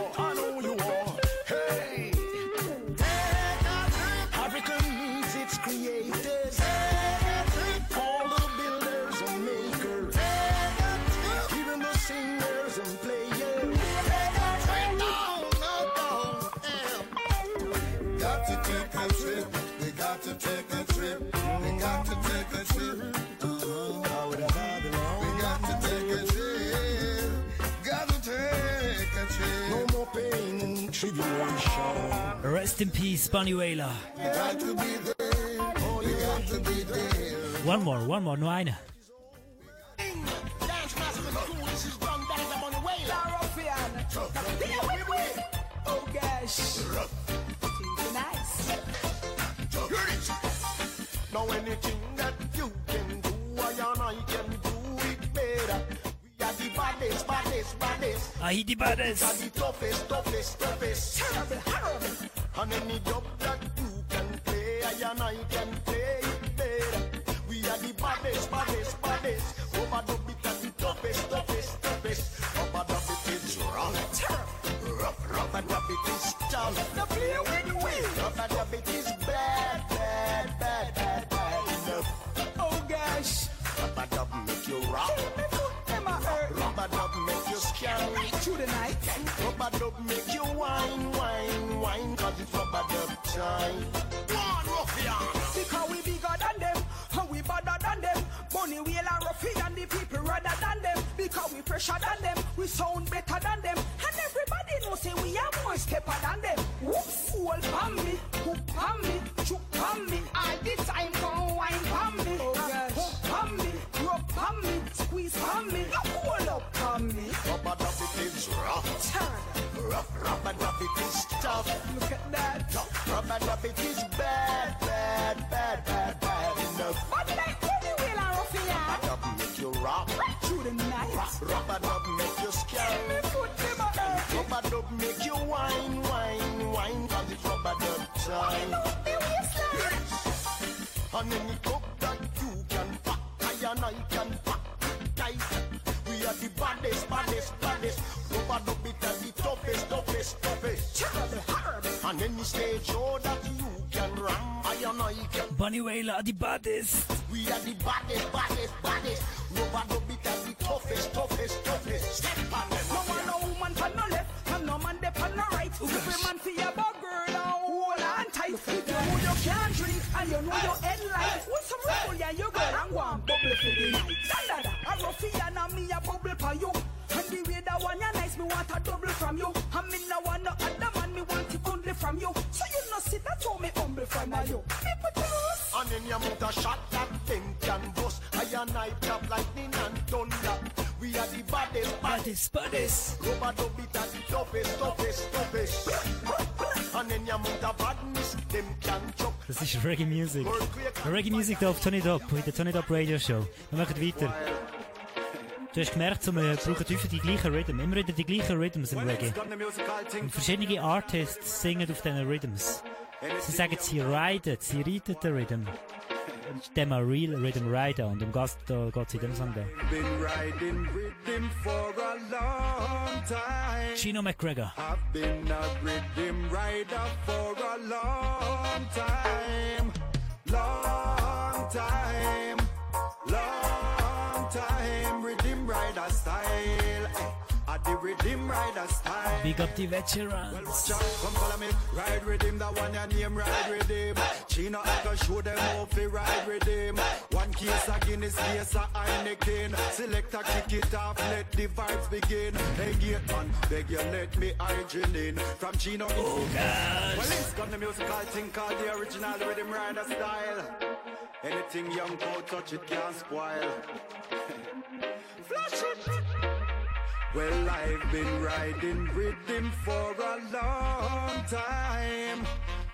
Rest in peace, Bunny Wailer. Oh. One more, one more, nur eine. Oh. Now anything that you can do, I and I can do it better. We are the baddest, baddest, baddest. Ah, he the baddest. We are the toughest, toughest, toughest. Terrible. And any job that you can play, I and I can play it better. We are the baddest, baddest, baddest. Over the bit of the toughest, toughest, toughest. Rubber dubbit is wrong. Terrible. Rough, rubber dubbit is strong. The play win win. Rubber dubbit is bad, bad, bad, bad, bad enough. Oh gosh. Rubber dub make you rock. Am I hurt? Rubber dub make you scary. Through the night. Rubber dub make you wine, wine, cause it's rubber dub time. One ruffian. Because we bigger than them, and we badder than them. Bunny wheel and ruffian, the people rather than them. Because we fresher than them, we sound better than them. And everybody knows say we are more stepper than them. Whoops, hold on me, hook on me, chook on me. All the time Rubber dub it is bad, bad, bad, bad, bad enough. But like Bunny wheel and ruffian. Rubber dub make you rock. Through the night. Rubber dub make you scary. Me foot them a hurt. Rubber dub make you wine, wine, wine, cause it's rubber dub time. And any cup that you can pack, I and I can pack tight. We are the baddest, baddest, baddest. Rubber dub it as the toughest, toughest, toughest. Terrible. And any stage show that you can ram, I and I can. Bunny Wailer, the baddest. We are the baddest, baddest, baddest. Rubber dub it as the toughest, toughest, toughest. Step on them. No one, no woman pan no left, and no man dey on the right. Every man fi a bad girl and hold on tight. If you know you can't drink and you know your head light, with some rebel yeah you go and go and bubble for the night. Da da da, a ruffian and me a bubble for you. And the way that one ya nice, me want a double from you. And me no want no other from you. So you know see that's how me humble from you. Me put you. And any amount of shot that them can bust. I and I tap lightning and thunder. We are the baddest, Baddest, baddest. Rubber dub it as the toughest, toughest, toughest. And any amount of badness, them can chuck. Das ist Reggae Music. Reggae Music hier auf Turn it up, in der Turn it up Radio Show. Wir machen weiter. Du hast gemerkt, so, wir brauchen häufig die gleichen Rhythm. Immer wieder die gleichen Rhythms im Reggae. Und verschiedene Artists singen auf diesen Rhythms. Sie sagen, sie riden, sie reiten den Rhythm. Dem a Real Rhythm Rider. Und um Gast da geht es in dem Song da. Gino McGregor. I've been a rhythm rider for a long time. Long time. Time. Rhythm rider style. Eh, At the rhythm rider style. Big up the Well, veterans. watch out, come follow me. Ride that one your name, ride him. Chino, I can show them how to ride with him. One case of Guinness, case of Heineken. Select a kick it off, let the vibes begin. Hey, gate man, beg you, let me in. From Chino, oh gosh. Well, it's got the musical thing called the original rhythm rider style. Anything young go touch it can't spoil. Flash it. Well, I've been riding rhythm for a long time.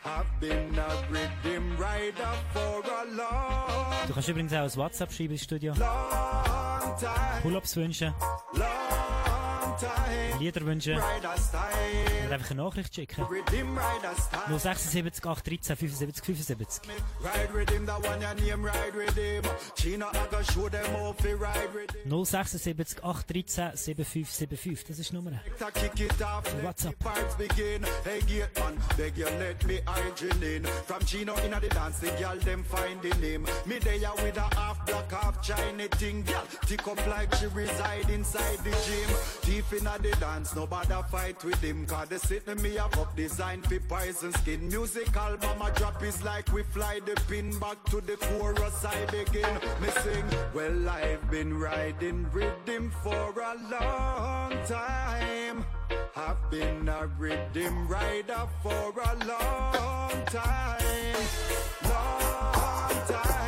I've been a rhythm rider for a long, Du kannst übrigens auch ein WhatsApp schreiben ins Studio. long time. Pull-ups wünschen. Long Lieder wünschen oder einfach eine Nachricht schicken. 076 813 75 75. Ride with him, that one your name, ride with him. China, I go show them how fi ride with him. 076 813 7575. Das ist die Nummer. Begin. Hey, gate man, beg you let me hygiene in. From Chino inna the dance, the girl them finding him. Me there with a half black, half China thing. Girl, tick up like she reside inside the gym. Thief inna the dance, nobody fight with him. Cause they sit me up cup design fi poison skin. Music album a drop is like we fly the pin back to the chorus I begin. Me sing, well I've been riding rhythm for a long time. I've been a rhythm rider for a long time. Long time.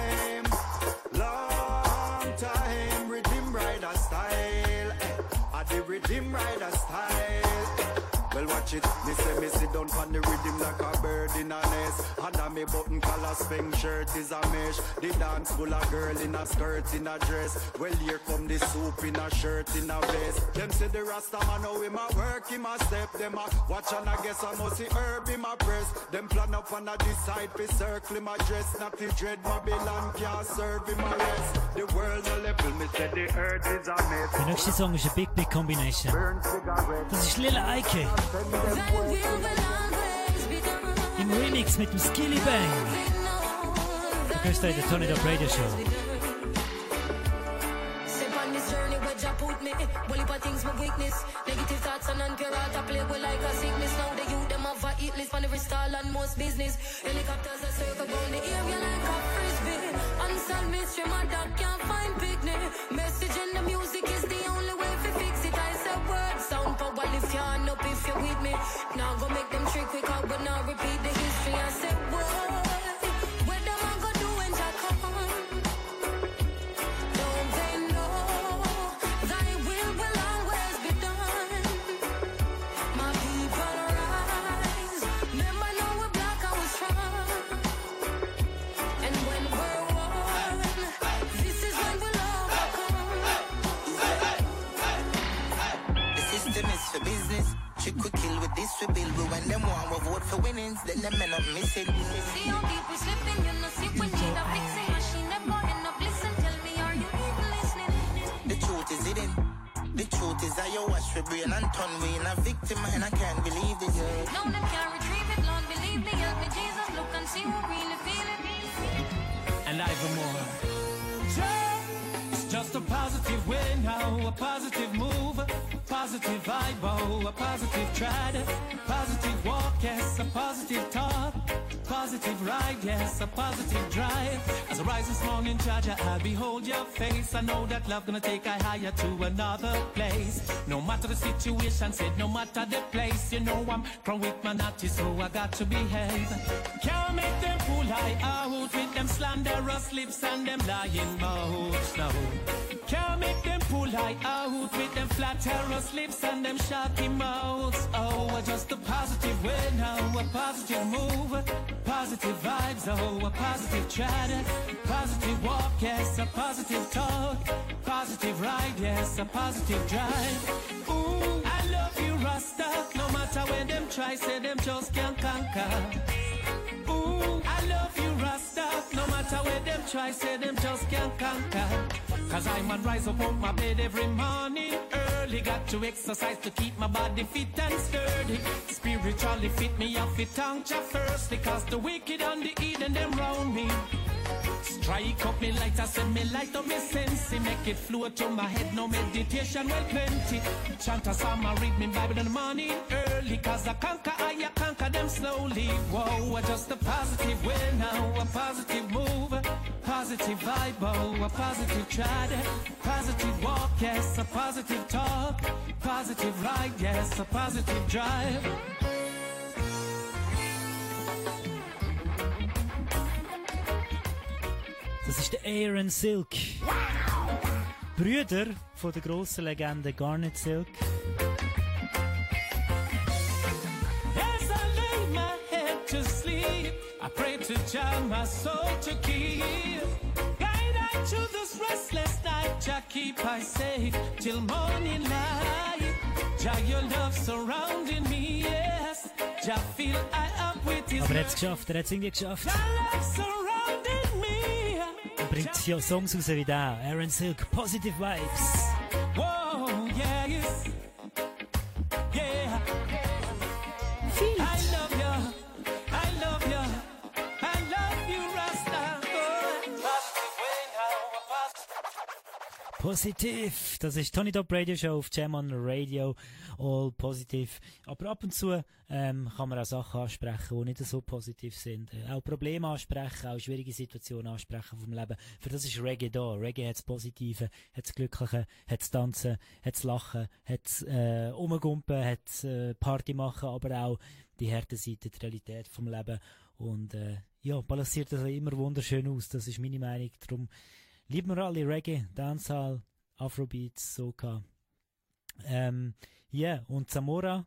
Watch it. Me say me sit down on the rhythm like a bird in a nest. Under me button collar spring shirt is a mesh. The dance full of girl in a skirt in a dress. Well, here come the soup in a shirt in a vest. Them say the Rasta man how him a work him a step. Them a watch and I guess I must see herb in my press. Them plan up and I decide fi circle my dress. Not to dread Babylon can't serve him a rest. The world no level. Me say the earth is a mess. Der nächste Song ist eine Big Big Combination. Das ist Lila Iké. Im Remix mit dem Skillibeng. Hörst in der Turn it up Radio Show. Negative thoughts and I play with like a sickness. Now them list on every stall and most business. Helicopters are circle the area like a frisbee. Unsolved mystery, my dog can't find picnic. Message in the music is the with me. Now go make them trick quick out, but now repeat the vote for then them men up missing. See how deep we slipping, you know, see we need a fixing machine. Them boy end up listen. Tell me, are you even listening? The truth is hidden. The truth is that you wash for brain and turn we in a victim and I can't believe this. No, them can't retrieve it, Lord, believe me. Help me, Jesus, look and see who really feel it. And Ivan Moore. It's just a positive way now, a positive move, a positive vibe, oh, a positive trade, positive walk, yes, a positive talk, positive ride, yes, a positive drive. As I rise this morning, Jaja, I behold your face. I know that love gonna take I higher to another place. No matter the situation, said no matter the place, you know I'm from with my natty, so I got to behave. Can't make them pull I out with them slanderous lips and them lying mouths. No. Can't make them I out with them flatterous lips and them shocking mouths. Oh, just a positive way now, a positive move, positive vibes. Oh, a positive chat, positive walk, yes, a positive talk, positive ride, yes, a positive drive. Ooh, I love you, Rasta. No matter where them try, say them just can't conquer. Ooh, I love you, Rasta. No matter where them try, say them just can't conquer. Cause I man rise up out my bed every morning early. Got to exercise to keep my body fit and sturdy. Spiritually fit me off it thank Jah first. Because the wicked and the heathen them round me. Strike up me light, I say me light up me sense. Make it flow to my head, no meditation, well plenty. Chant a psalm, I read me Bible in the morning early. Cause I conquer, I conquer them slowly. Whoa, just a positive way now, a positive move. Positive vibe, oh, a positive trad. Positive walk, yes, a positive talk. Positive ride, yes, a positive drive. Das ist der Aaron Silk. Brüder von der grossen Legende Garnet Silk. I pray to Jah my soul to keep. Guide I to this restless night, Jah keep I safe till morning light. Jah, your love surrounding me, yes. Jah feel I up with his Aber er hat geschafft, er hat es irgendwie geschafft. Jah love surrounding me. Er bringt ja Songs raus wie der. Aaron Silk, Positive Vibes. Whoa, yeah, yes. Positiv. Das ist Tony Top Radio Show auf Jam on Radio. All positiv. Aber ab und zu ähm, kann man auch Sachen ansprechen, die nicht so positiv sind. Äh, auch Probleme ansprechen, auch schwierige Situationen ansprechen vom Leben. Für das ist Reggae da. Reggae hat das Positive, hat das Glückliche, hat das Tanzen, hat das Lachen, hat das äh, Umgumpen, hat das äh, Party machen, aber auch die harte Seite, die Realität vom Leben. Und äh, ja, balanciert das immer wunderschön aus. Das ist meine Meinung. Darum lieben wir alle Reggae, Dancehall, Afrobeats, Soca. Ähm, ja, und Zamora,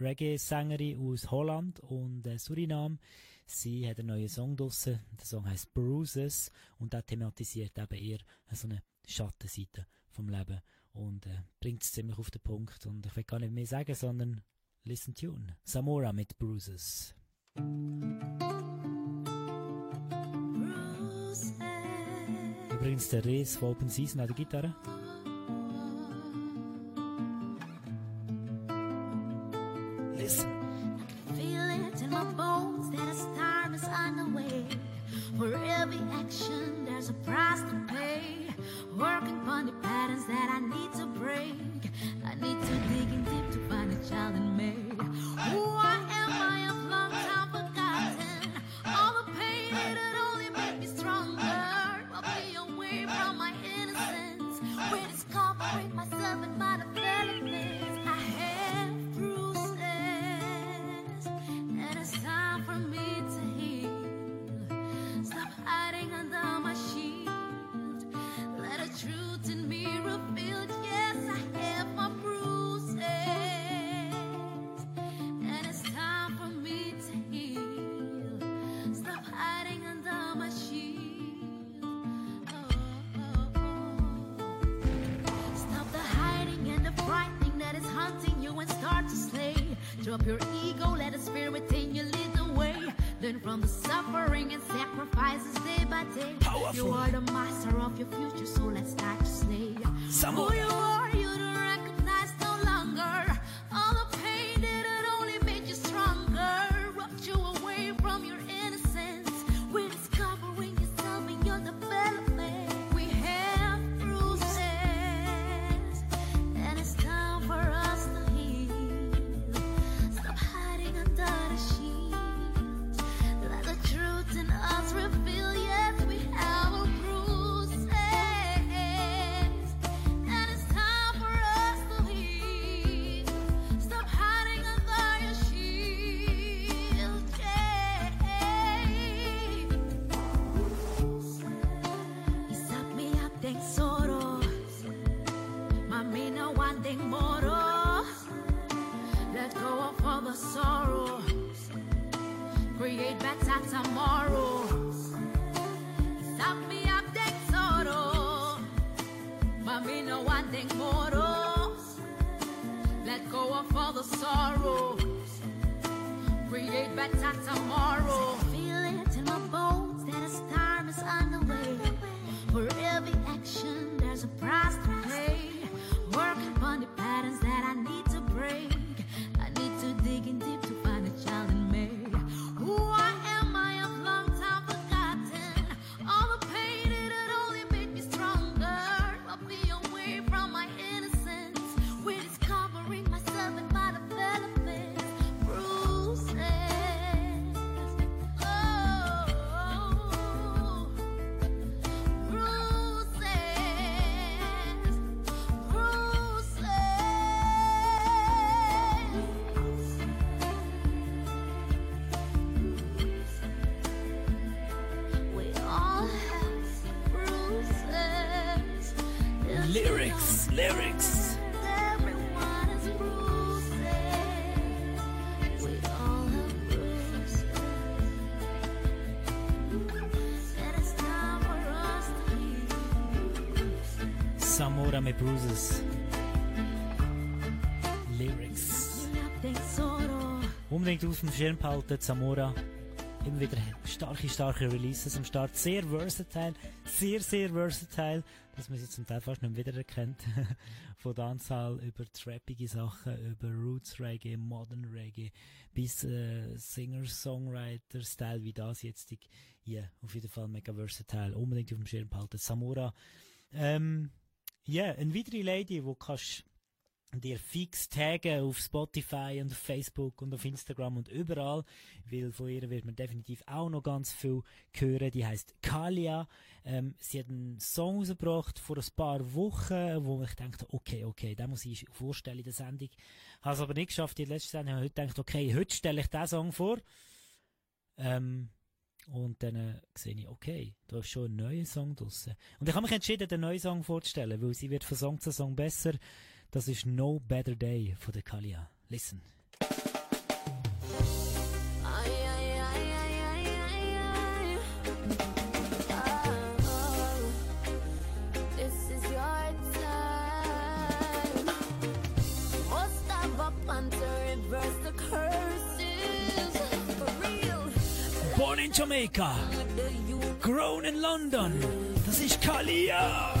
Reggae-Sängerin aus Holland und äh, Suriname. Sie hat einen neuen Song draussen. Der Song heißt Bruises und der thematisiert eben eher so eine Schattenseite vom Leben und äh, bringt es ziemlich auf den Punkt. Und ich will gar nicht mehr sagen, sondern listen tune. Zamora mit Bruises. Übrigens der Rees von Open Season an der Gitarre. Listen. For every action, there's a price to pay. Working Drop your ego, Samora mit Bruises. Unbedingt auf dem Schirm behalten, Zamora. Immer wieder starke, starke Releases am Start. Sehr versatile, sehr, sehr versatile, dass man sie zum Teil fast nicht mehr wiedererkennt. Von Dancehall über trappige Sachen, über Roots Reggae, Modern Reggae, bis äh, Singer-Songwriter-Style wie das jetzt. Ja, yeah, auf jeden Fall mega versatile. Unbedingt auf dem Schirm behalten. Samora. Ähm, ja, yeah, eine weitere Lady, wo kannst dir fix taggen auf Spotify und auf Facebook und auf Instagram und überall, weil von ihr wird man definitiv auch noch ganz viel hören. Die heißt Kalia. Ähm, sie hat einen Song rausgebracht vor ein paar Wochen, wo ich dachte, okay, okay, den muss ich vorstellen in der Sendung. Habe es aber nicht geschafft, die letzte Sendung. habe heute gedacht, okay, heute stelle ich diesen Song vor. Ähm, und dann äh, sehe ich, okay, da ist schon ein neuer Song draussen. Und ich habe mich entschieden, den neuen Song vorzustellen, weil sie wird von Song zu Song besser. Das ist No Better Day von der Kalia. Listen. In Jamaica, grown in London. Das ist Kalia.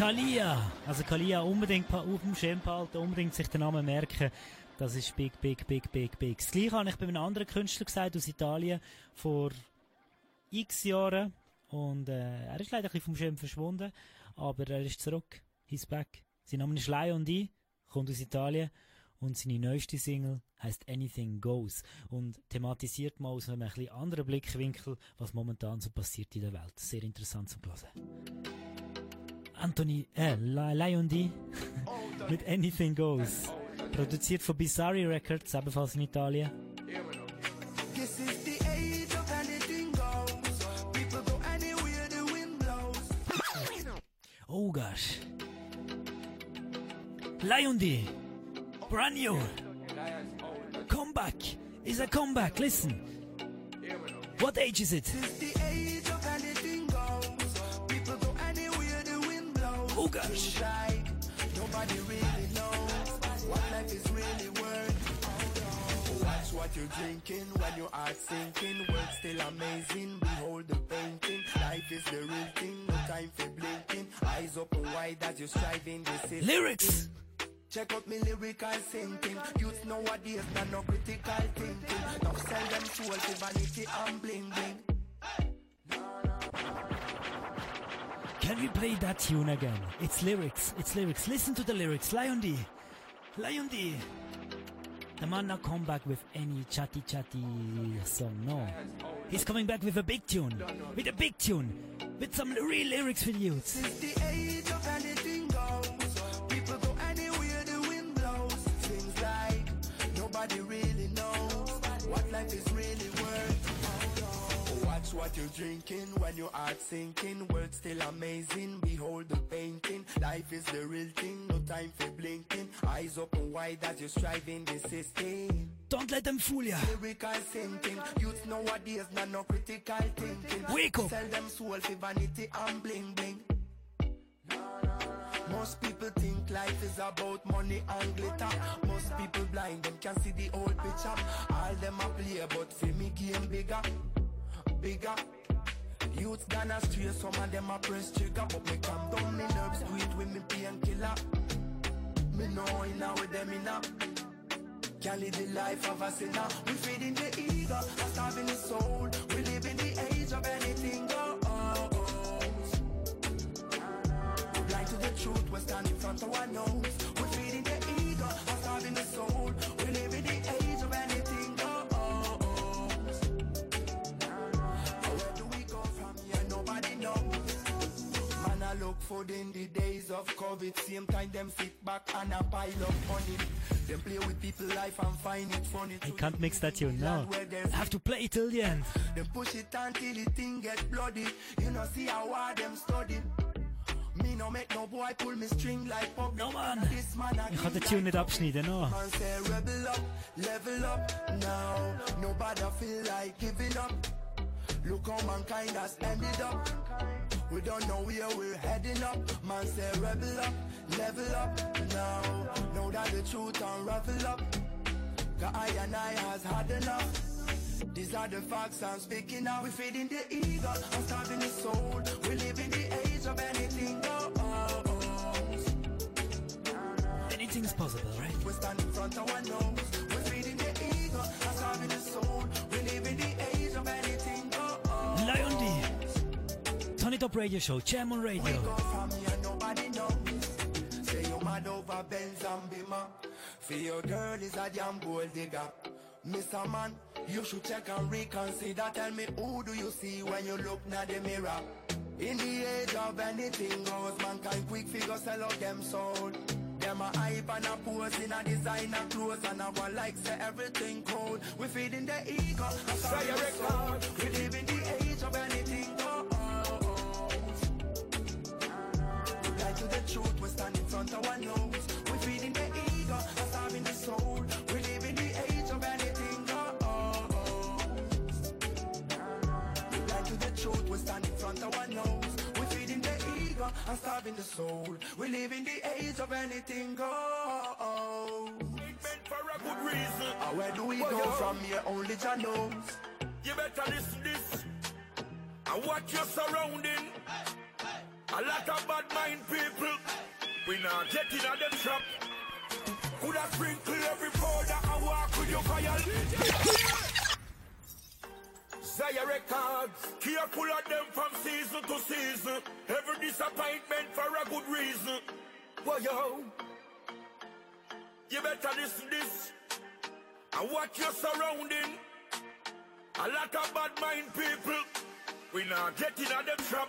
Kalia. Also Kalia unbedingt auf dem Schirm behalten, unbedingt sich den Namen merken. Das ist big, big, big, big, big. Das gleiche habe ich bei einem anderen Künstler gesagt aus Italien vor x Jahren. Und äh, er ist leider ein bisschen vom Schirm verschwunden, aber er ist zurück. he's back. Sein Name ist Lion D, kommt aus Italien und seine neueste Single heißt Anything Goes und thematisiert mal aus einem ein bisschen anderen Blickwinkel, was momentan so passiert in der Welt. Sehr interessant zu hören. Anthony, äh, Lion D mit Anything Goes. Produziert von Bizarre Records, ebenfalls in Italien. This is the age of anything goes. People go anywhere the wind blows. Oh gosh. Lion D. Brand new. Comeback. Is a comeback. Listen. What age is it? Oh gosh. Like nobody really knows what life is really worth. Watch what you're drinking when your heart sinking. Words still amazing. Behold the painting. Life is the real thing. No time for blinking. Eyes open wide as you're striving. This is Lyrics. Check out me lyrical thinking. Youth nowadays not no critical thinking. Now sell them soul to vanity and bling bling. Can we play that tune again? It's lyrics. It's lyrics. Listen to the lyrics. Lion D. Lion D. The man not come back with any chatty chatty song, no. He's coming back with a big tune. With a big tune. With some real lyrics for like nobody really knows what life is. Watch what you're drinking when your heart sinking. Words still amazing. Behold the painting. Life is the real thing. No time for blinking. Eyes open wide as you're striving the system. Don't let them fool ya. Lyrical thinking. Youth nowadays not no critical thinking. Wake up. Sell them soul for vanity and bling bling. Most people think life is about money and glitter. Most people blind, them can't see the old picture. All them a play, but for me game bigger, bigger. Youths gone astray, some of them a press trigger, but me calm down me nerves, do it with me painkiller. Me know enough with them enough. Can't live the life of a sinner. We feeding the ego, and starving the soul. We live in the age of anything goes. Blind to the truth, we stand in front of our nose. Food in the days of COVID. Same time, them sit back and a pile up money. Them play with people life and find it funny. I can't mix that tune now. I have to play it till the end. Them push it until the thing get bloody. You know, see how hard them study. Me no make no boy pull me string like pop. No man. This man Ich kann den Tune nicht abschneiden, no. Man say rebel up, level up now. Nobody feel like giving up. Look how mankind has ended up. We don't know where we're heading up. Man say rebel up, level up now. Know that the truth unravel up. Cause I and I has had enough. These are the facts I'm speaking now. We feeding the ego, I'm starving the soul. We live in the age of anything goes. Anything's possible, right? We stand in front of our nose. D. Turn it up radio show. Jam on We radio. go from here, nobody knows. Say you mad over Benz and Bima. For your girl is a damn gold digger. Mr. Man, you should check and reconsider. Tell me who do you see when you look in the mirror? In the age of anything goes, mankind quick figure sell out them soul. Them a hype and a pose in a designer clothes and a one like say everything cold. We feeding the ego, I'm sorry record. We live in the truth, we stand in front of our nose. We feeding the ego, and starving the soul. We live in the age of anything goes. Lie to the truth, we stand in front of our nose. We feeding the ego, and starving the soul. We live in the age of anything goes. meant for a good reason. Ah, Where do we go yo. from here? Only Jah knows. You better listen this and watch your surrounding. A lot of bad mind people. We not get in a them trap. Coulda sprinkle every powder and walk with your fire. Zaya Records, careful of them from season to season. Every disappointment for a good reason. Whoa, yo. You better listen this and watch your surrounding. A lot of bad mind people, we not getting at the trap.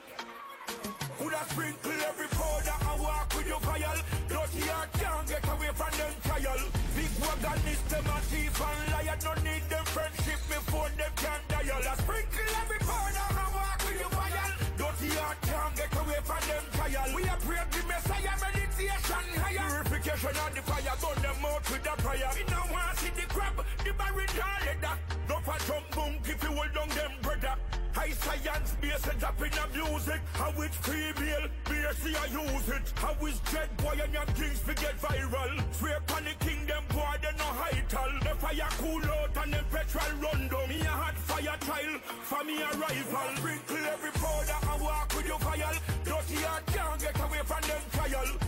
Coulda sprinkle every powder and walk with your fire. Dirty heart can't get away from them trial. Big wagon is them a thief and liar. No need them friendship before them can dial. I sprinkle every powder and walk with your fire. Dirty heart can't get away from them trial. We are pray the Messiah meditation higher. Purification of the fire, burn them out with the prayer. We don't want see the crab, the barren leather. No for jump boom, if you hold down them. High science based and up in the music. How it's female, see I use it. How is jet boy and young things forget viral. Swear upon the kingdom boy, they no high tall. The fire cool out and them petrol run down. Me a hot fire child, for me a rival. Sprinkle every powder and walk with your fire. Dirty heart can't get away from them trial.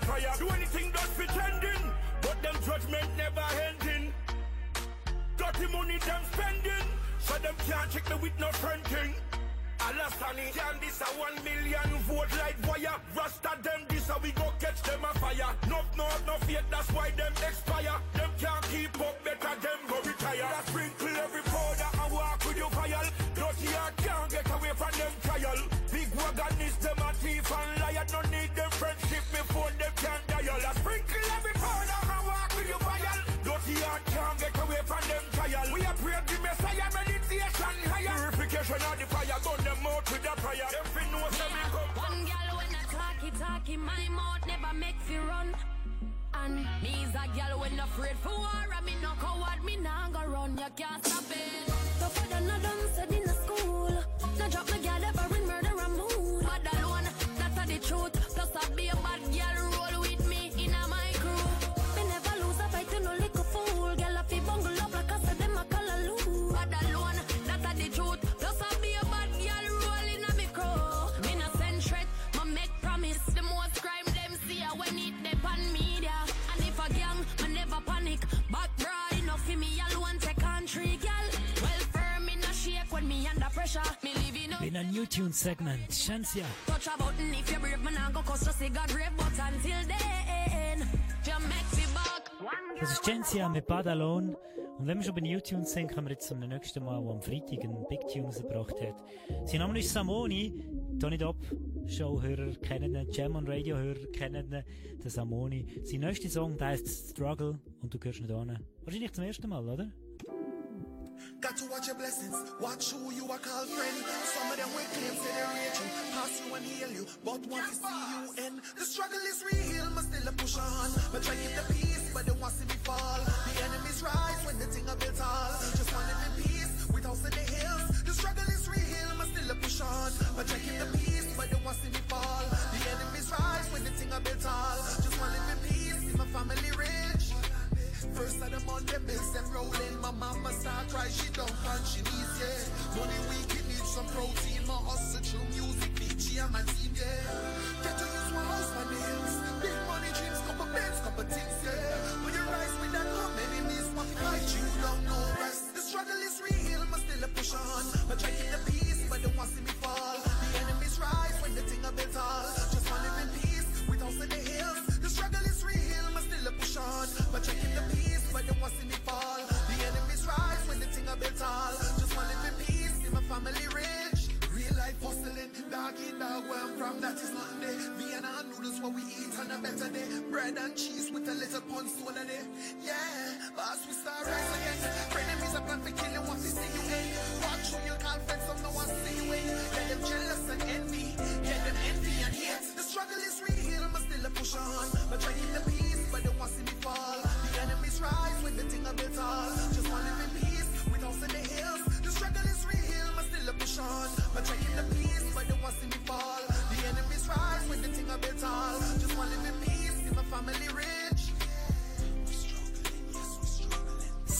The fire. Do anything that's pretending, but them judgment never ending. Dirty money them spending, so them can't check me with no fronting. Alastani can this a one million vote light wire. Rasta them this a we go catch them a fire. No no no fear, that's why them expire. Them can't keep up, better them go retire. I sprinkle every powder and walk with your fire. Prayer. Say me come. One girl when I talk it, talk it, my mouth never make fi run. And me's a girl when afraid for war, I me no coward, me nah go run, you can't stop it. The father no done said in the school, no drop my girl ever in murder mood. Bad alone, that's the truth. In ein New Tune Segment. Shensia. Touch a button if you're brave, man, I go cost just a God grave. But until then, you make me back. Das ist Gensia mit Badalon. Und wenn wir schon bei New Tunes sind, kommen wir jetzt zum nächsten Mal, wo am Freitag einen Big Tune rausgebracht hat. Sein Name ist Samoni. Tony Dopp, Showhörer kennen ihn, Jam on Radio Hörer kennen ihn, der Samoni. Sein neuester Song, der heißt Struggle und du gehörst nicht an. Wahrscheinlich zum ersten Mal, oder? Got to watch your blessings, watch who you are called friend. Some of them will claim say they rate you, pass you and heal you, but want to see you end. The struggle is real, but still a push on. But try keep the peace, but they want to see me fall. The enemies rise when the thing a built tall. Just want live in peace, with house the hills. The struggle is real, but still a push on. But try keep the peace, but they want to see me fall. The enemies rise when the thing a built tall. Just want live in peace, see my family rich. First of the month, the bills them rolling. My mama start cry, she don't punch she knees, yeah. Money week, it needs some protein. My hustle through music, Nietzsche and my team, yeah. Get to use my house, my nails. Big money dreams, couple bands, couple things, yeah. When you rise with that come enemies, want to fight you, don't know rest. The struggle is real, but still a push on. But try keep the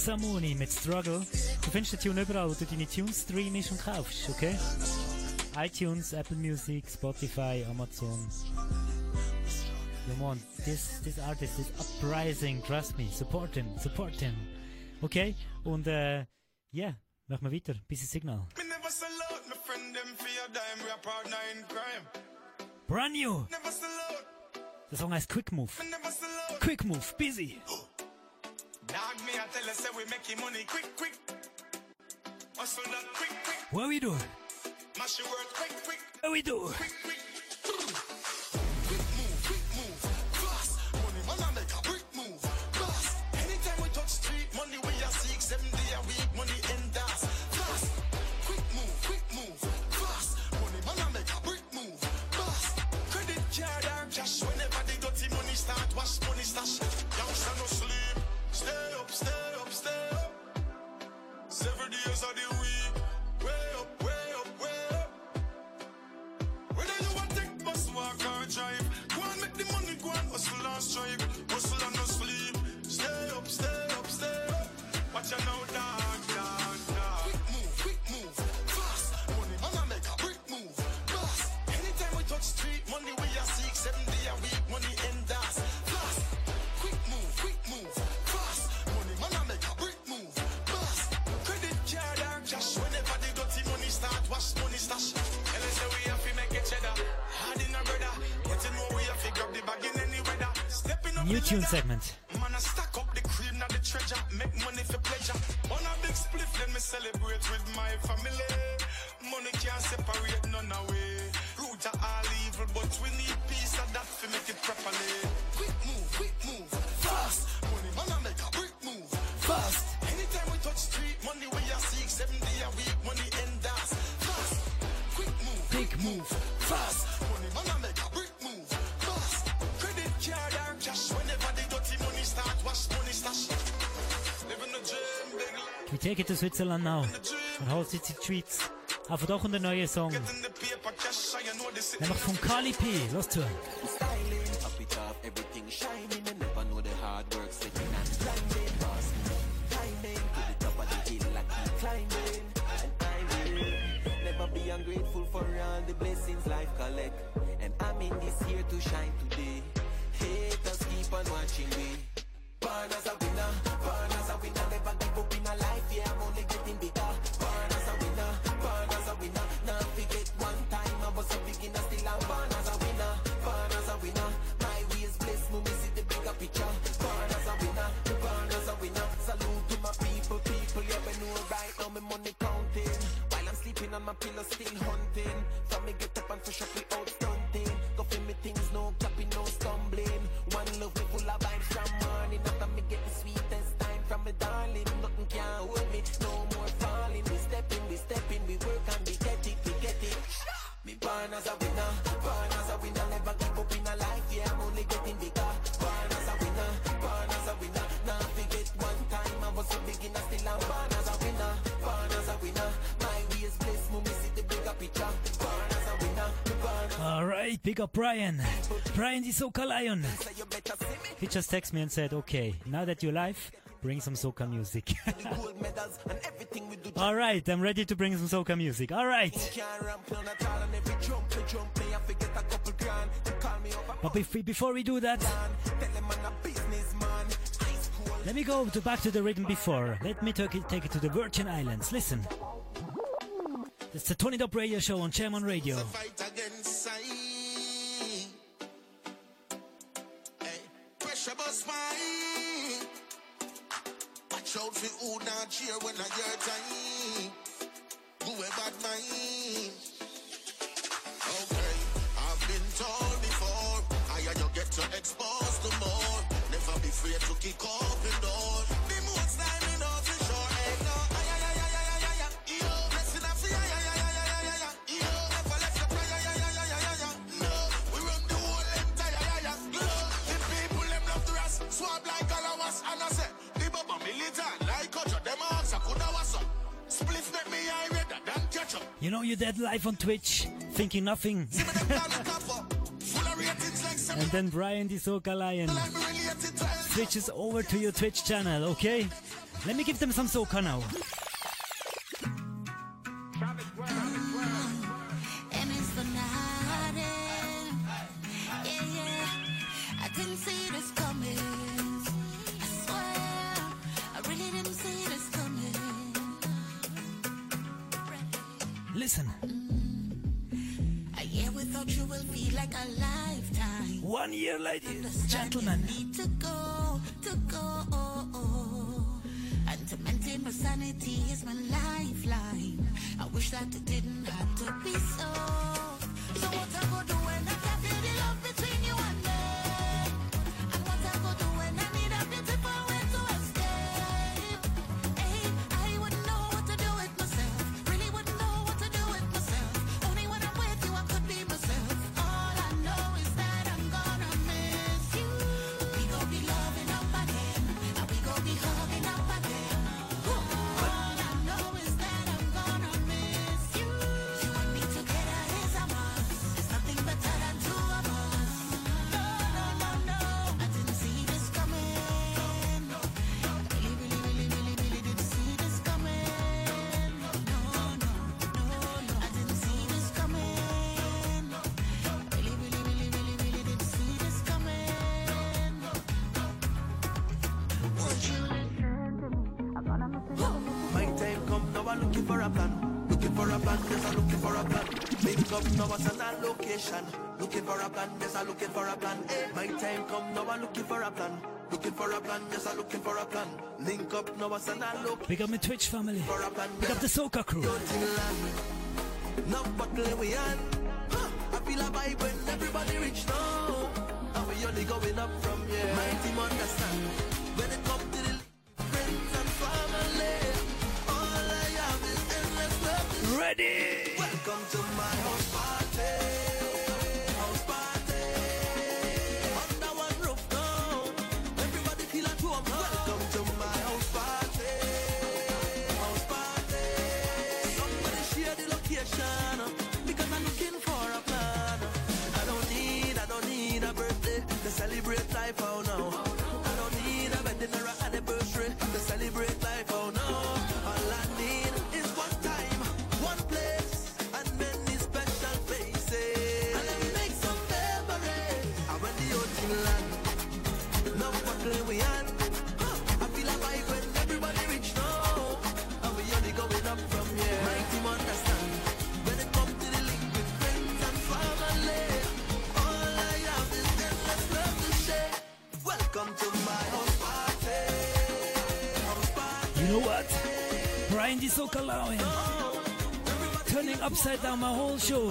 Samoni mit Struggle. Du findest den Tune überall, wo du deine Tunes streamst und kaufst, okay? iTunes, Apple Music, Spotify, Amazon. come on. This, this artist is uprising, trust me. Support him, support him. Okay? Und, äh, yeah, machen wir weiter. Bisschen Signal. Me never sell out my friend them for your dime. We are partner in crime. Brand new! Der Song heißt Quick Move. Quick Move, busy. Dog me, I tell you, say we making money quick, quick. Hustle that quick, quick. What we do? Mash your work quick, quick. What we do? Quick, quick. Tune segment. Man, I stack up the cream, not the treasure. Make money for pleasure. On a big spliff, let me celebrate with my family. Money can't separate none away. Root are all evil, but we need peace to make it properly. Quick move, quick move, fast. Money man I make a quick move, fast. Anytime we touch street, money we are seek, seven day a week, money. Fast. Quick move, quick move, take it to Switzerland now. Und holt jetzt in die Schweiz. Aber doch ein neuer Song. In the paper, cash, I know the city. Nämlich von Cali P. Los zu. Styling, up it up, everything shining. And never know the hard work setting and blinding. Boss, climbing to the top of the hill, I keep climbing. And I will never be ungrateful for all the blessings life collect. And I'm in this here to shine today. Haters keep on watching me. Born as a winner, born as a winner, never give up my pillow, still hunting. From me get up and fresh up, we big up Brian. Brian the Soca Lion. He just texted me and said, okay, now that you're live, bring some soca music. Alright, I'm ready to bring some soca music. Alright. But bef- before we do that, let me go to back to the rhythm before. Let me take it, take it to the Virgin Islands. Listen. It's the Turn it up Radio Show on Chairman Radio. For who not cheer when I hear time. Who a bad mind. Okay, I've been told before. Higher you get to expose to more. Never be afraid to kick open know you're dead live on Twitch, thinking nothing. Full of ratings like seven. and then Brian the Soca Lion switches over to your Twitch channel, okay? Let me give them some soca now. up now, and I look. Big up my Twitch family. Big up the Soca crew. No we on. Huh. I feel a vibe when everybody reach now. And we only going up from here. Understand. play we. I feel a vibe when everybody reach now, and we only going up from here. My team understand when it to the link with friends and family. All I have is endless love to share. Welcome to my house party. House party. You know what? Brian the Soca Lion. Turning upside down my whole show.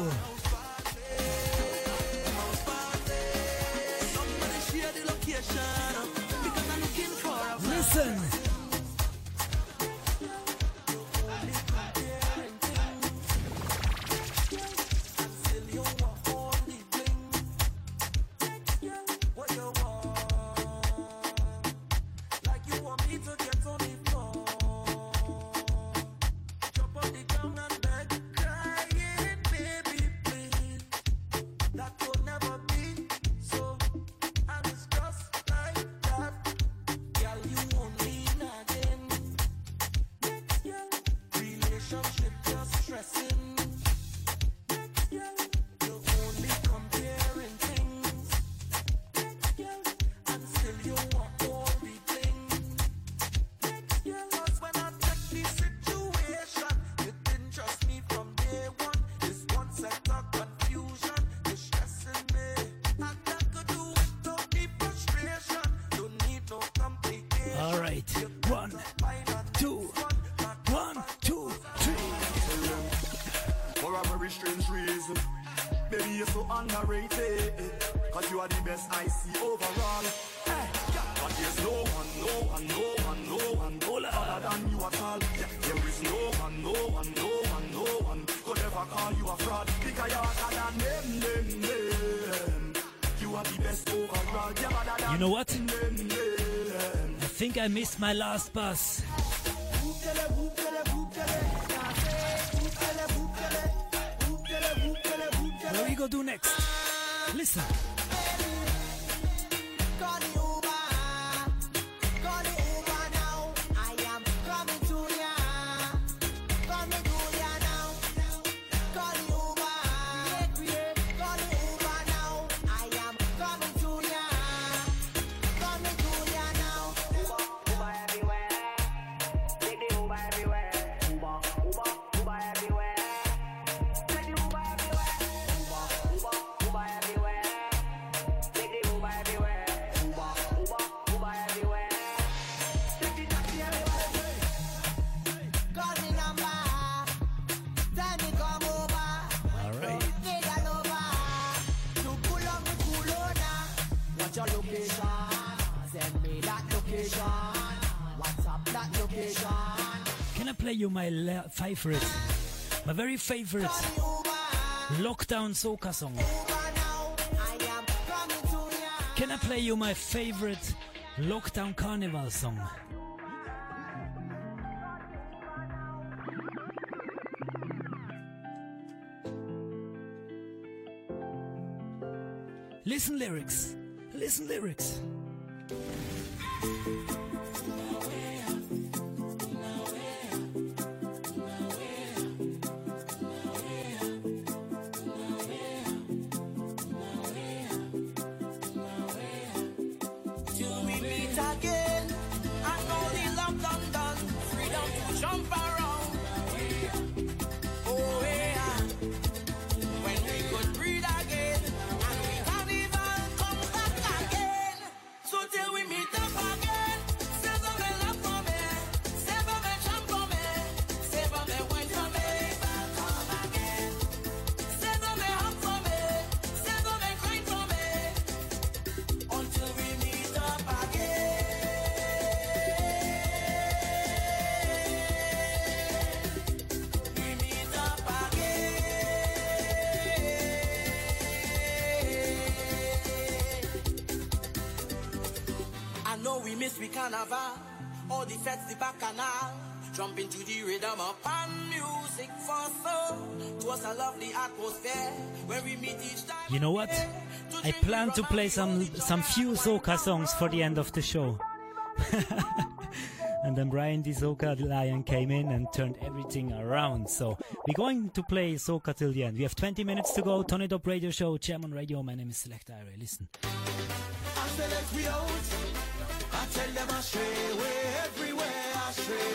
missed my last bus. Favorite, my very favorite lockdown soca song? Can I play you my favorite lockdown carnival song? Listen lyrics. Listen lyrics. Carnival, all the feds, the bacchanal. Jump into the rhythm music for soul. It was a lovely atmosphere where we meet each time. You know what? I plan to play some some few soca songs for the end of the show. and then Brian the Soca Lion came in and turned everything around. So we're going to play soca till the end. We have 20 minutes to go. Turn it up Radio Show, on Radio. My name is Select Ira. Listen. Tell them I stray away everywhere. I stray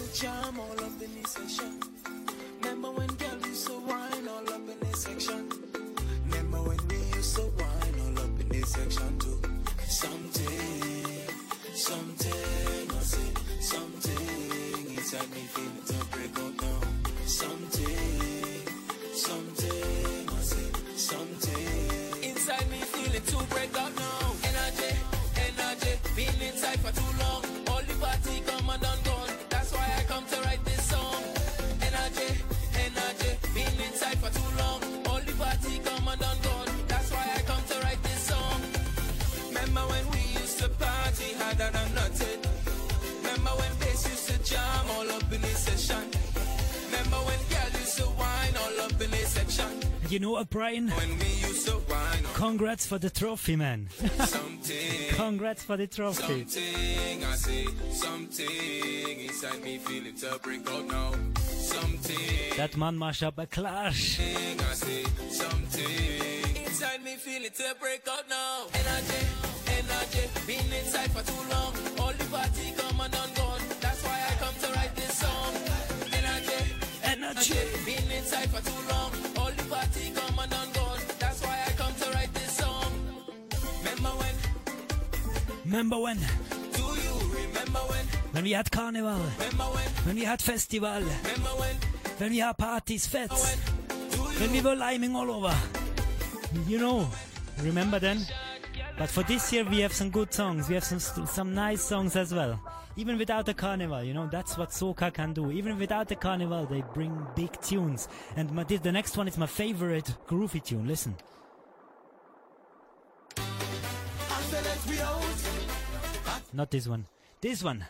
used jam all up in the section? You know what, Brian? When we used to wine Congrats for the trophy, man. Congrats for the trophy. Something, I say, something inside me feeling to break out now. Something, That man mash up a clash. I say, something inside me break out now. Energy, energy, been inside for too long. All the party come and gone. That's why I come to write this song. Energy, energy, been inside for too long. Remember when? Do you remember when? When we had carnival. Remember when? When we had festival. Remember when? When we had parties, fets. When we were liming all over. You know. Remember then? But for this year we have some good songs. We have some some nice songs as well. Even without the carnival, you know, that's what soca can do. Even without the carnival, they bring big tunes. And my, this, the next one is my favorite groovy tune. Listen. Not this one. This one.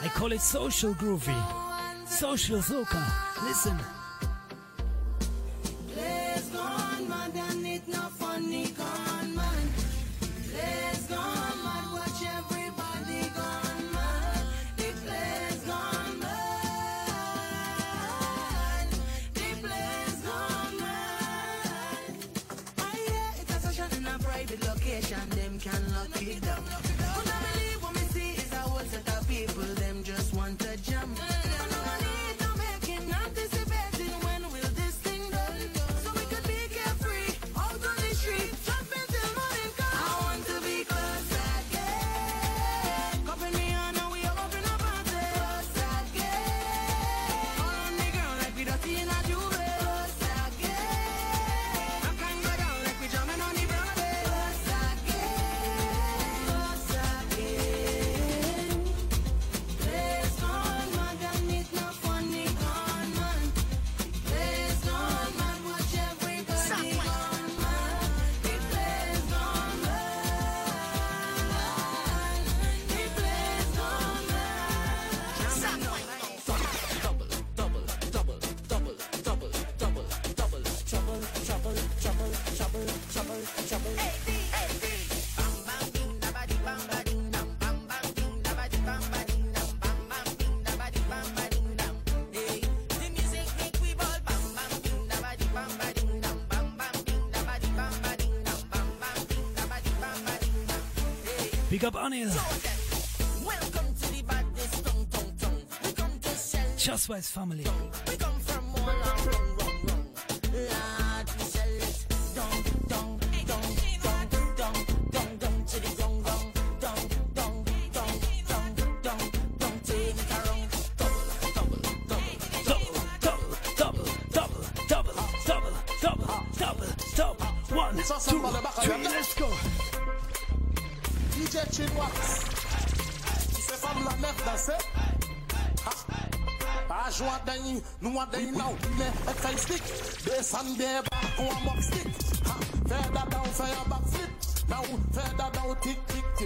I call it social groovy. Social soca. Listen. Not funny. Big up Anil. Just West family.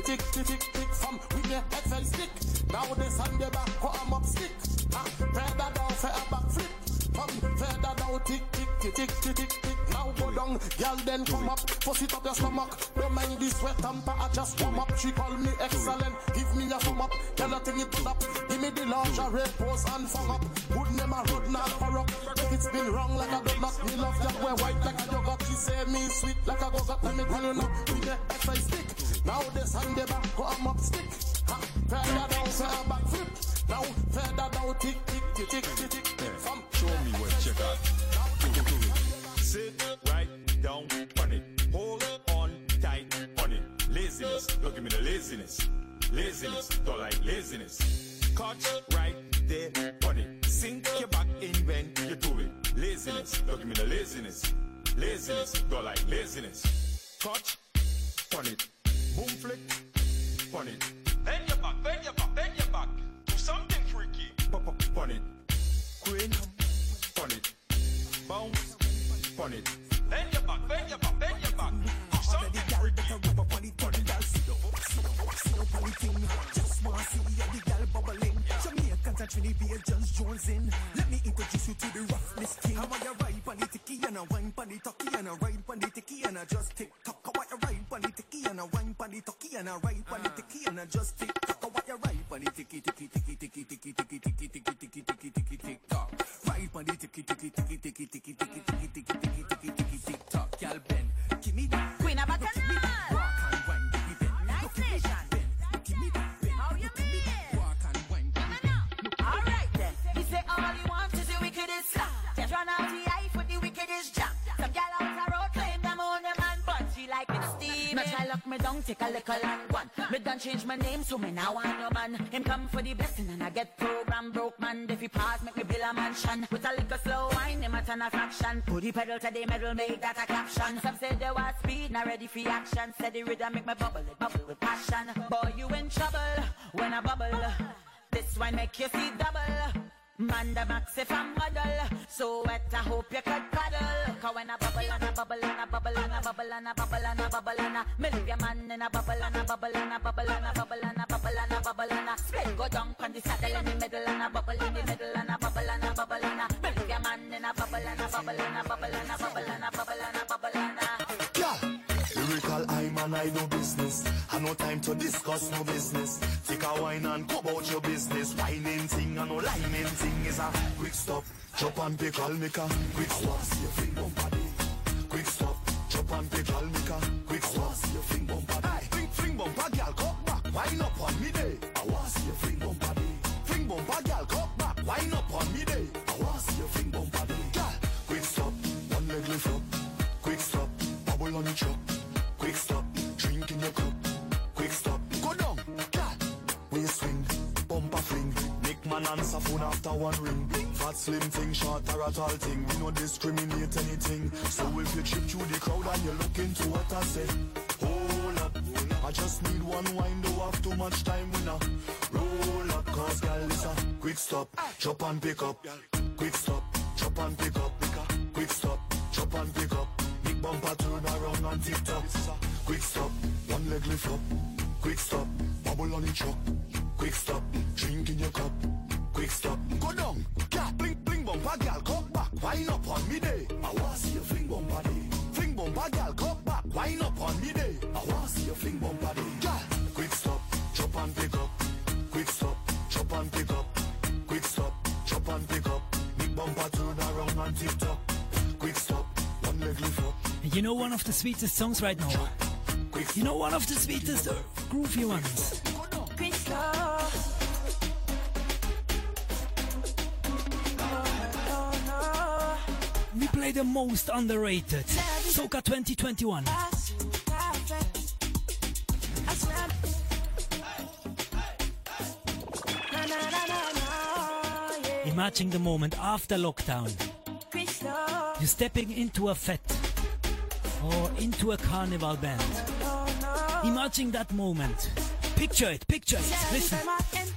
Tick, tick, tick, tick, oui, mais elle fait stick. Now, descend des bacs, on a mock stick. Fais that down, fais un backflip. Femme, fais that down, tick, tick, tick, tick, tick, tick, tick. Now go down, girl then come up, fuss it up your stomach. Don't mind the sweat and I just warm up. She call me excellent, give me a thumb up. Girl I think it put up, give me the lingerie pose and fuck up. Good name a road not corrupt. If it's been wrong like a donut, me love that way white like a yogurt. She say me sweet like a go-got. Let me tell you now, we the stick. Now this hand the back, am up stick. Ha, feather down, a back flip. Now feather down, tick, tick, tick, tick, tick, tick. From Show me what you got. Sit right down on it. Hold on tight on it. Laziness. Don't give me the laziness. Laziness. Don't like laziness. Catch right there on it. Sink your back in when you do it. Laziness. Don't give me the laziness. Laziness. Don't like laziness. Catch change my name, so me now want no man. Him come for the blessing and I get program broke man. If he pass, make me build a mansion. With a little slow wine, him a turn a fraction. Put the pedal to the metal, make that a caption. Some say they was speed, not ready for action. Said the rhythm make me bubble, it bubble with passion. Boy, you in trouble when I bubble. This wine make you see double. Man the max if I'm model So wet I hope you could cuddle Cause when I bubble and I bubble and I bubble and I bubble and I bubble and I bubble and I Me leave your man in a bubble and I bubble and I bubble and I bubble and I bubble and I bubble and I Split go down on the saddle in the middle and a bubble in the middle and a bubble and a bubble and a believe your man in a bubble and a bubble and a bubble and a bubble and a bubble and a bubble and a Girl, lyrical I'm I no business. No time to discuss no business. Take a wine and go about your business. Whining thing and no lining thing is a quick stop. Chop and pickle make a quick stop. See your body. Quick stop. Chop and pickle make a Answer phone after one ring. Fat slim thing, short or a tall thing. We no discriminate anything. So if you trip through the crowd and you look into what I say, hold up. I just need one wine, don't have too much time we now. Roll up, cause girl, it's a quick stop. Chop and pick up. Quick stop. Chop and pick up. Quick stop. Chop and pick up. Big bumper turn around and tip top. Quick stop. One leg lift up. Quick stop. Bubble on the truck. Quick stop. Drink in your cup. Quick stop. Go down. Cat bling bling bumper gal cock back. Wine up on me day. I want see your fling bumper day. Fling bumper gal cock back. Wine up on me day. I want see your fling bumper day. Gal. Quick stop. Chop and pick up. Quick stop. Chop and pick up. Quick stop. Chop and pick up. Big bumper turn around and tip top. Quick stop. One leg lift up. You know one of the sweetest songs right now? You know one of the sweetest uh, groovy ones? We play the most underrated. Soca 2021. Imagine the moment after lockdown. You're stepping into a fete or into a carnival band. Imagine that moment. Picture it, picture it. Listen.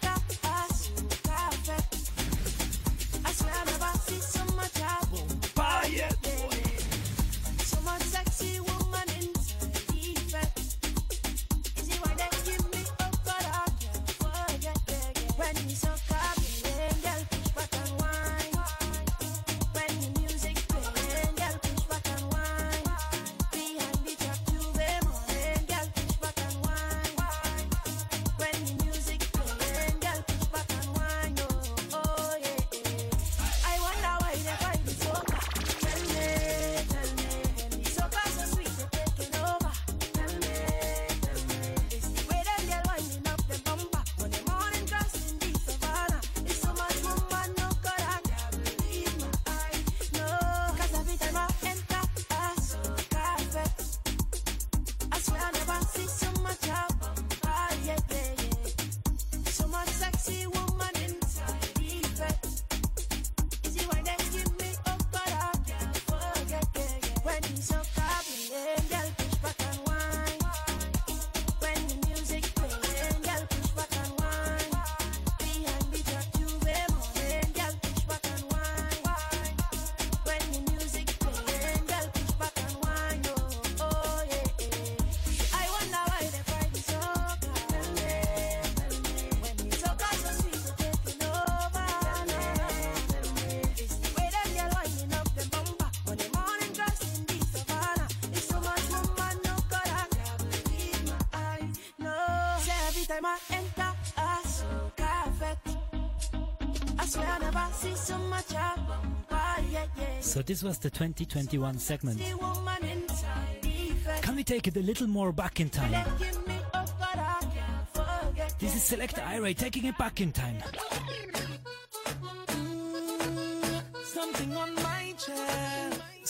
Time I enter a fete, I swear I never see so much of bumper, yeah, yeah. So this was the 2021 segment. See woman inside the fete. Can we take it a little more back in time? They give me up, but I can't forget. This is Select Ira taking it back in time. Something on my chest.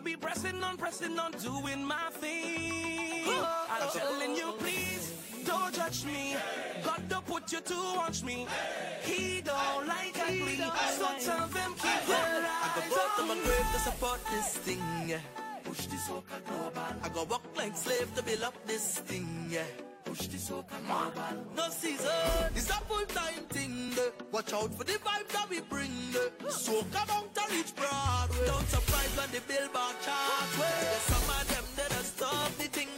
I'll be pressing on, pressing on, doing my thing. I'm telling you, please don't judge me. God don't put you to watch me. He don't like ugly, so tell them keep their I eyes go go to my grave to support this thing, yeah. Push the soca global. I go walk like slave to build up this thing, yeah. Push the soca global. No season, it's a full time thing. eh. Watch out for the vibe that we bring. eh. Soca bound to reach Broadway. Don't surprise when the billboard charts. Some of them that are stop the thing,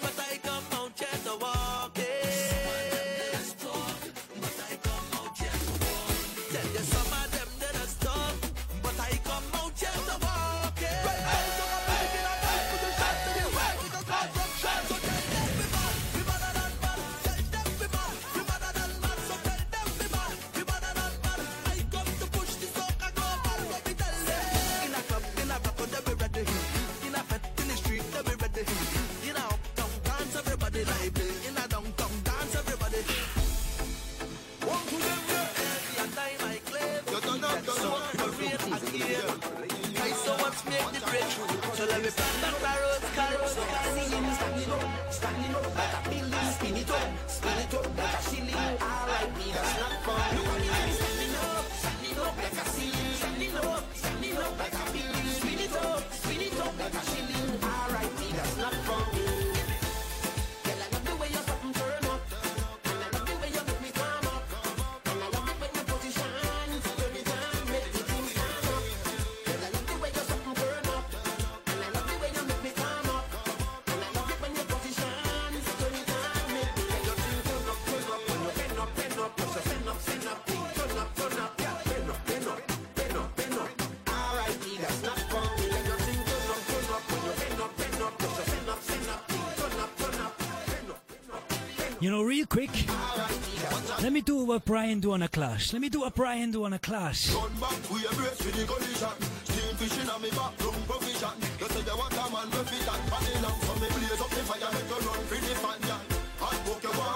me do what Brian do on a clash. Let me do what Brian do on a clash. Run back, we with the collision. Steam fishing on me back, room provision. You say you want a man with fit and panning down. So me blaze up the fire, make you run the fan, yeah.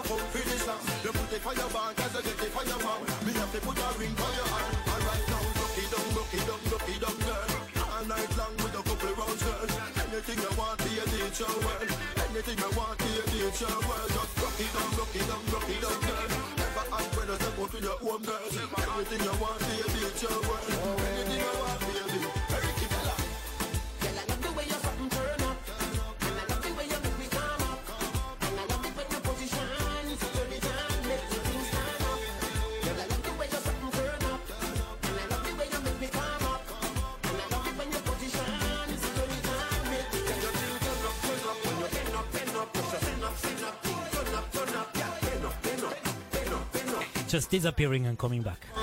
For the slam. You put the fire you get the fire. Me have to put a ring for your hand. And right now, girl. Night long with a couple rounds, girl. Anything you want, a. Anything you want, a. Anything you want, be a teacher, well. Anything you want, baby. Very keep it. Girl, I love the way you something turn up. And I love the way you make me calm up. And I love it when you position. Turn it on, make the thing stand up. Girl, I love the way you something turn up. And I love the way you make me calm up. And I love it when you position. Turn it on, make the thing turn up, turn up. When you bend up, bend up, push your send up, send up. Turn up, turn up, yeah. Up, up, up, up. Just disappearing and coming back.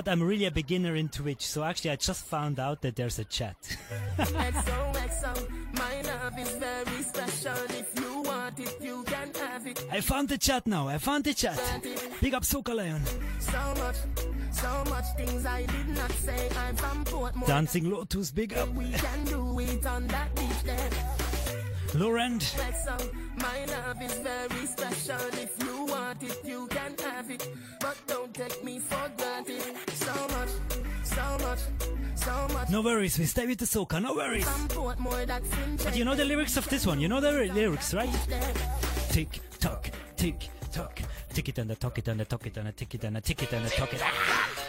what? I'm really a beginner in Twitch, so actually I just found out that there's a chat. I found the chat now. I found the chat. Big up Soca Lion. So much, so much things I did not say. I'm from Portmore. Dancing Lotus, big up. We can do it on that beach there. Laurent. My love is very special. If you want it, you can have it. But don't take me for granted. No worries, we stay with the soca, no worries. But you know the lyrics of this one, you know the lyrics, right? Tick tock, tick tock, tick it and a tock it and a tock it and a tick it and a tick it and a tock it. Ah!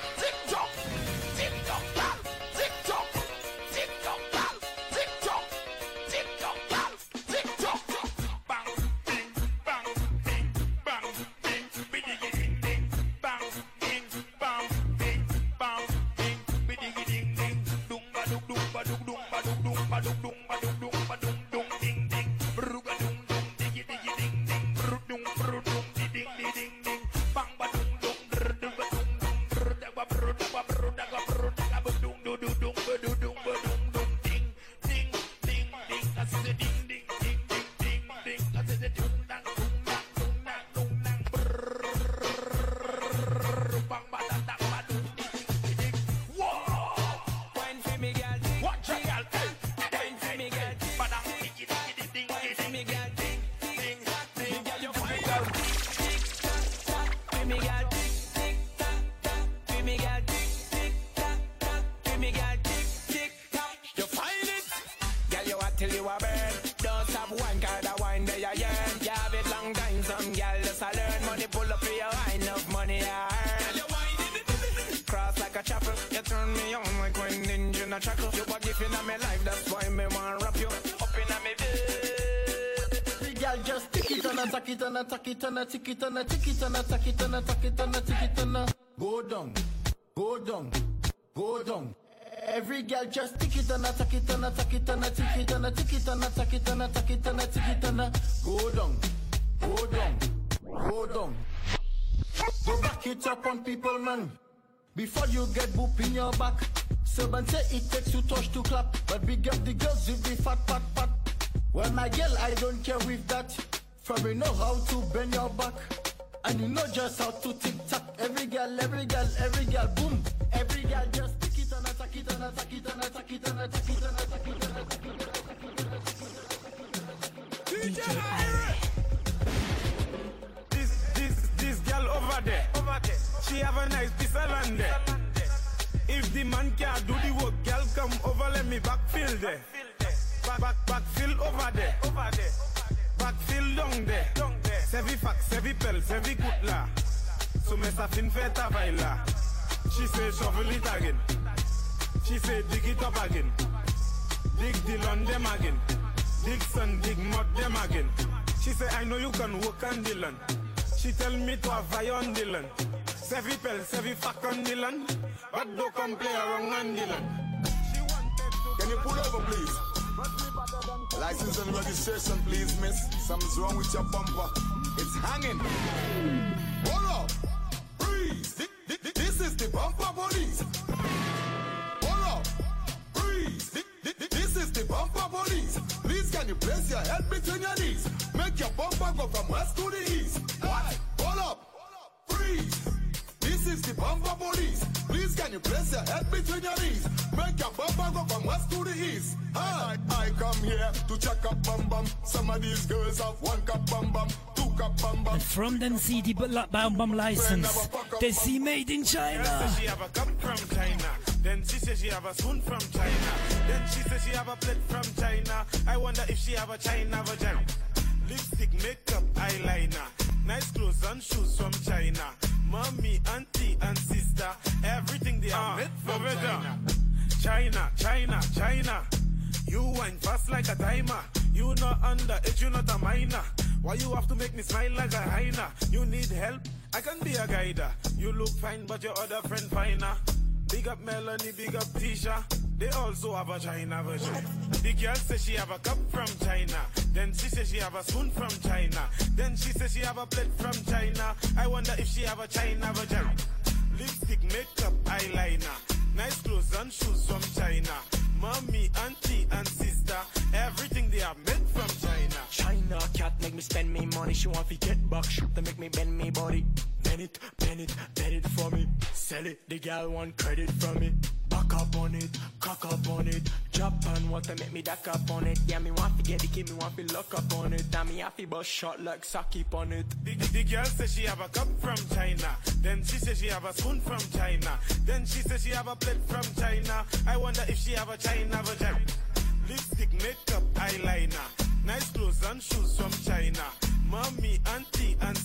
takitana takitana tikitana tikitana takitana takitana tikitana. From them Baum Bum license, they see made in China. she have a cup from China. Then she says she have a spoon from China. Then she says she have a plate from China. I wonder if she have a China vagina. Lipstick, makeup, she have a cup from China. Then she says she have a spoon from China. Then she says she have a plate from China. I wonder if she have a China version. Lipstick, makeup, eyeliner. Nice clothes and shoes from China. Mommy, auntie, and sister. Everything they are made from China. China cat make me spend me money. She want to get back shop to make me bend me body. Bend it, bend it, bend it for me. Sell it, the gal want credit from me. Me duck up on it. Yeah, me want to get the kid, me want to lock up on it. And me happy bust shot like Saki on it. The, the girl says she have a cup from China. Then she says she have a spoon from China. Then she says she have a plate from China. I wonder if she have a China vagina. Lipstick, makeup, eyeliner. Nice clothes and shoes from China. Mommy, auntie, and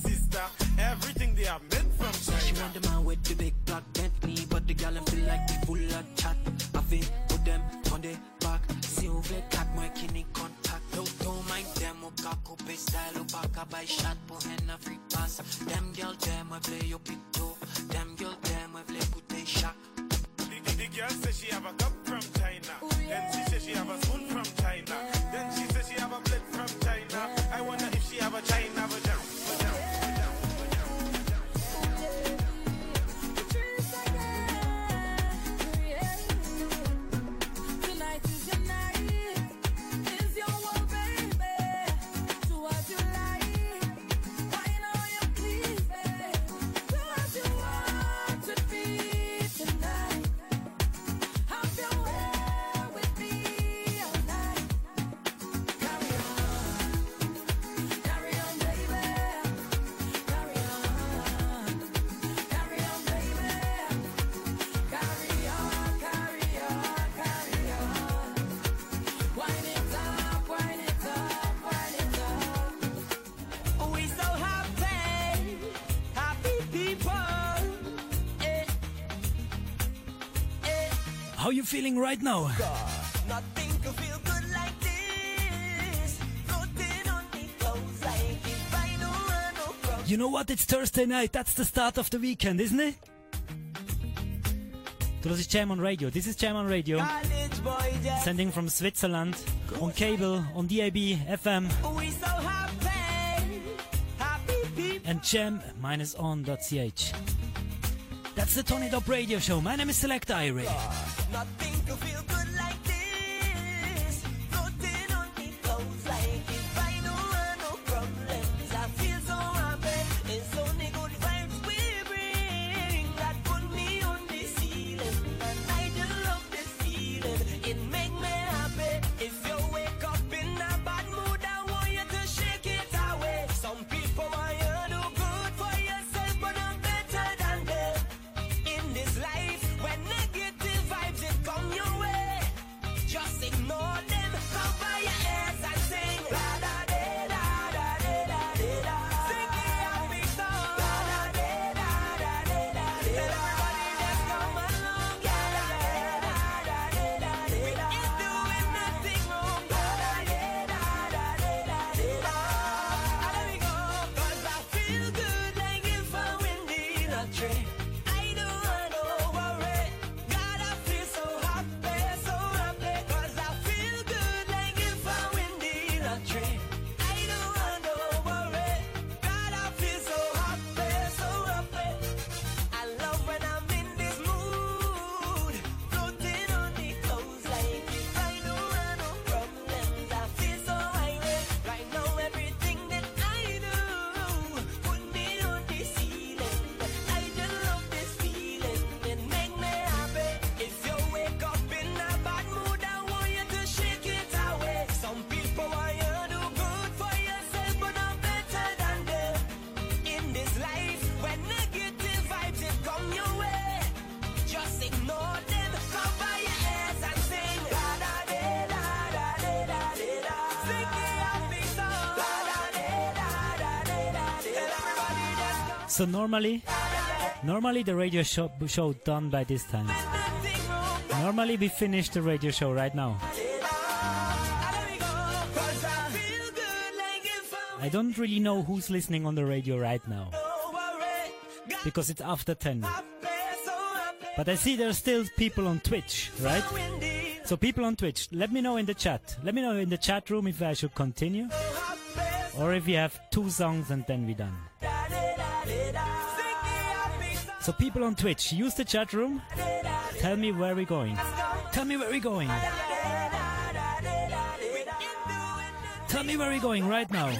I no problem. You know what? It's Thursday night. That's the start of the weekend, isn't it? Du hörst Jam on Radio. This is Jam on Radio. Sending from Switzerland on cable, on DAB, FM and jam-on.ch. That's the Turn it up Radio Show. My name is Select Irie. So normally, normally the radio show, show done by this time. Normally we finish the radio show right now. I don't really know who's listening on the radio right now. Because it's after 10. But I see there's still people on Twitch, right? So people on Twitch, let me know in the chat. Let me know in the chat room if I should continue. Or if you have two songs and then we're done. So people on Twitch, use the chat room. Tell me where we're going. Tell me where we're going. Tell me where we're going right now.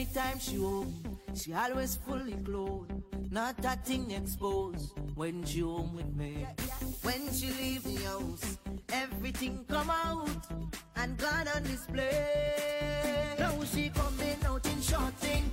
anytime she home, she always fully clothed, not that thing exposed when she home with me. When she leave the house, everything come out and gone on display. Now she coming out in short thing.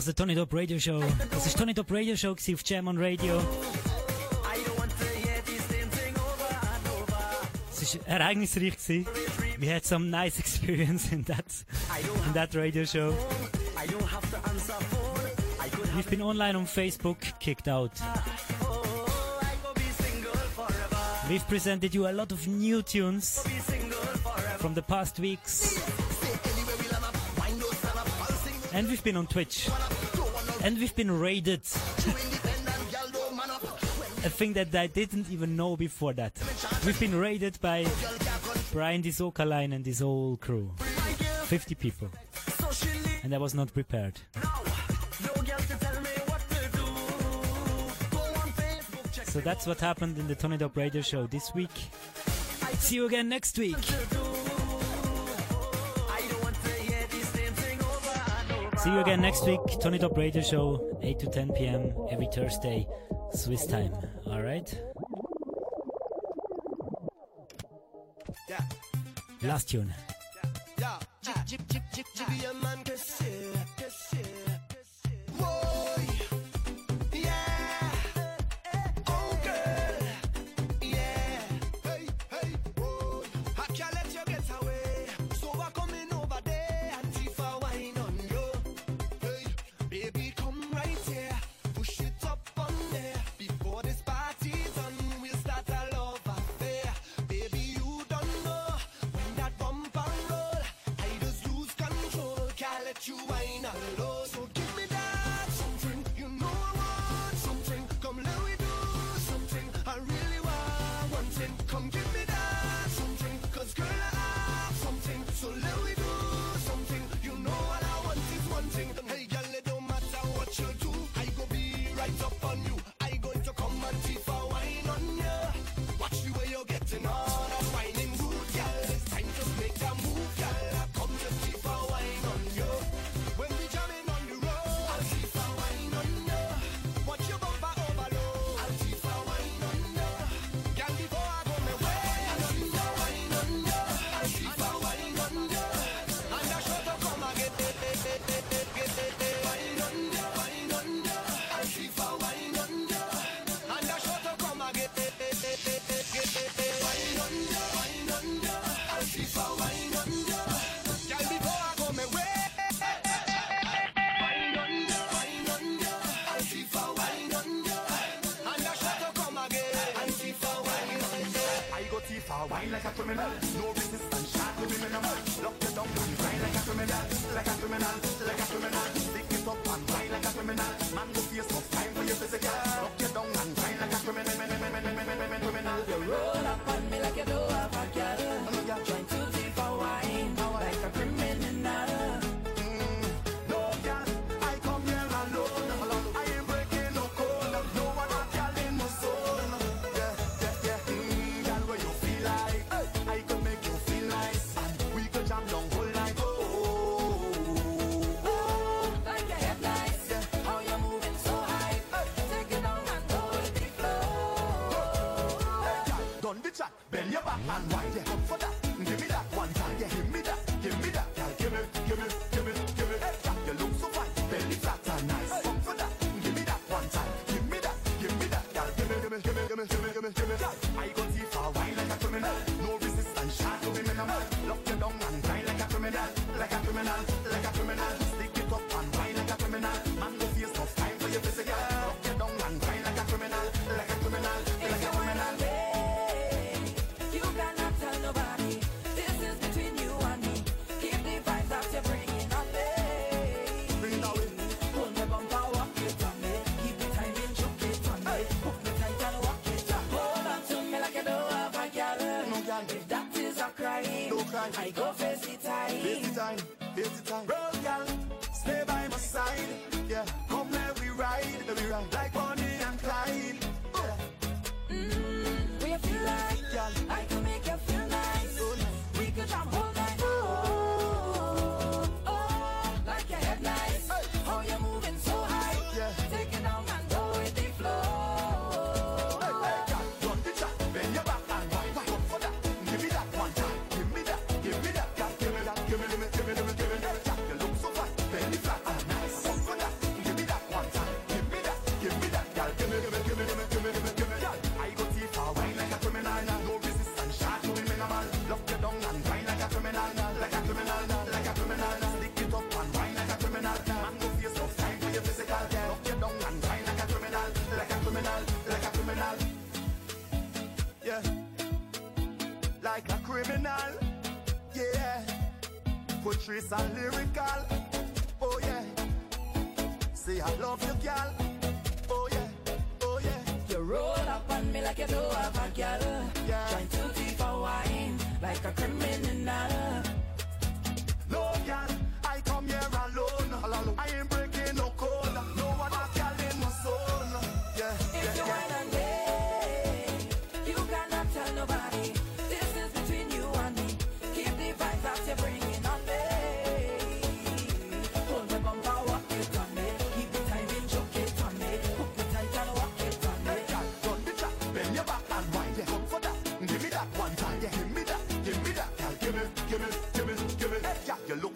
was the Turn it up Radio Show. Das ist Turn it up Radio Show auf Jam on Radio. Es war ereignisreich. Gewesen. We had some nice experience in that, in that radio show. We've been online on Facebook, kicked out. We've presented you a lot of new tunes from the past weeks. And we've been on Twitch. And we've been raided. A thing that I didn't even know before that. We've been raided by Brian the Soca Lion and his whole crew. 50 people. And I was not prepared. So that's what happened in the Turn it up Radio Show this week. See you again next week. See you again next week. Turn it up Radio Show, 8 to 10 p.m. every Thursday, Swiss time. All right? Last tune. Yeah. Ain't like I put I go Lyrics lyrical, oh yeah. Say I love you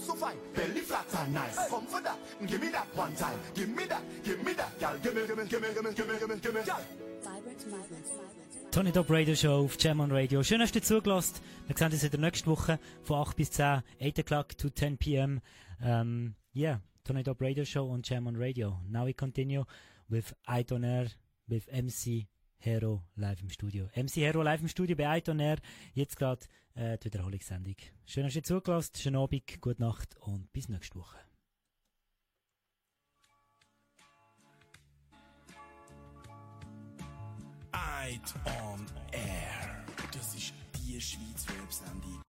so fine. Belly flat and nice. Hey. Come for that. Give me that one time. Give me that. Give me that. Girl, give me, give me, give me, give me, give me, give me, give me. Tony Top Radio Show auf Jamon Radio. Schön, dass du zugelassen. Wir sehen uns in der nächsten Woche von 8 bis 10, 8 o'clock to 10 p.m. Um, yeah, Tony Top Radio Show on Jamon Radio. Now we continue with Aiton with MC Hero live im Studio. MC Hero live im Studio bei Aiton jetzt gerade äh, die Wiederholungssendung. Schön, dass ihr zugelassen Schönen Abend, gute Nacht und bis nächste Woche. Eid on Air. Das ist die Schweiz Websendung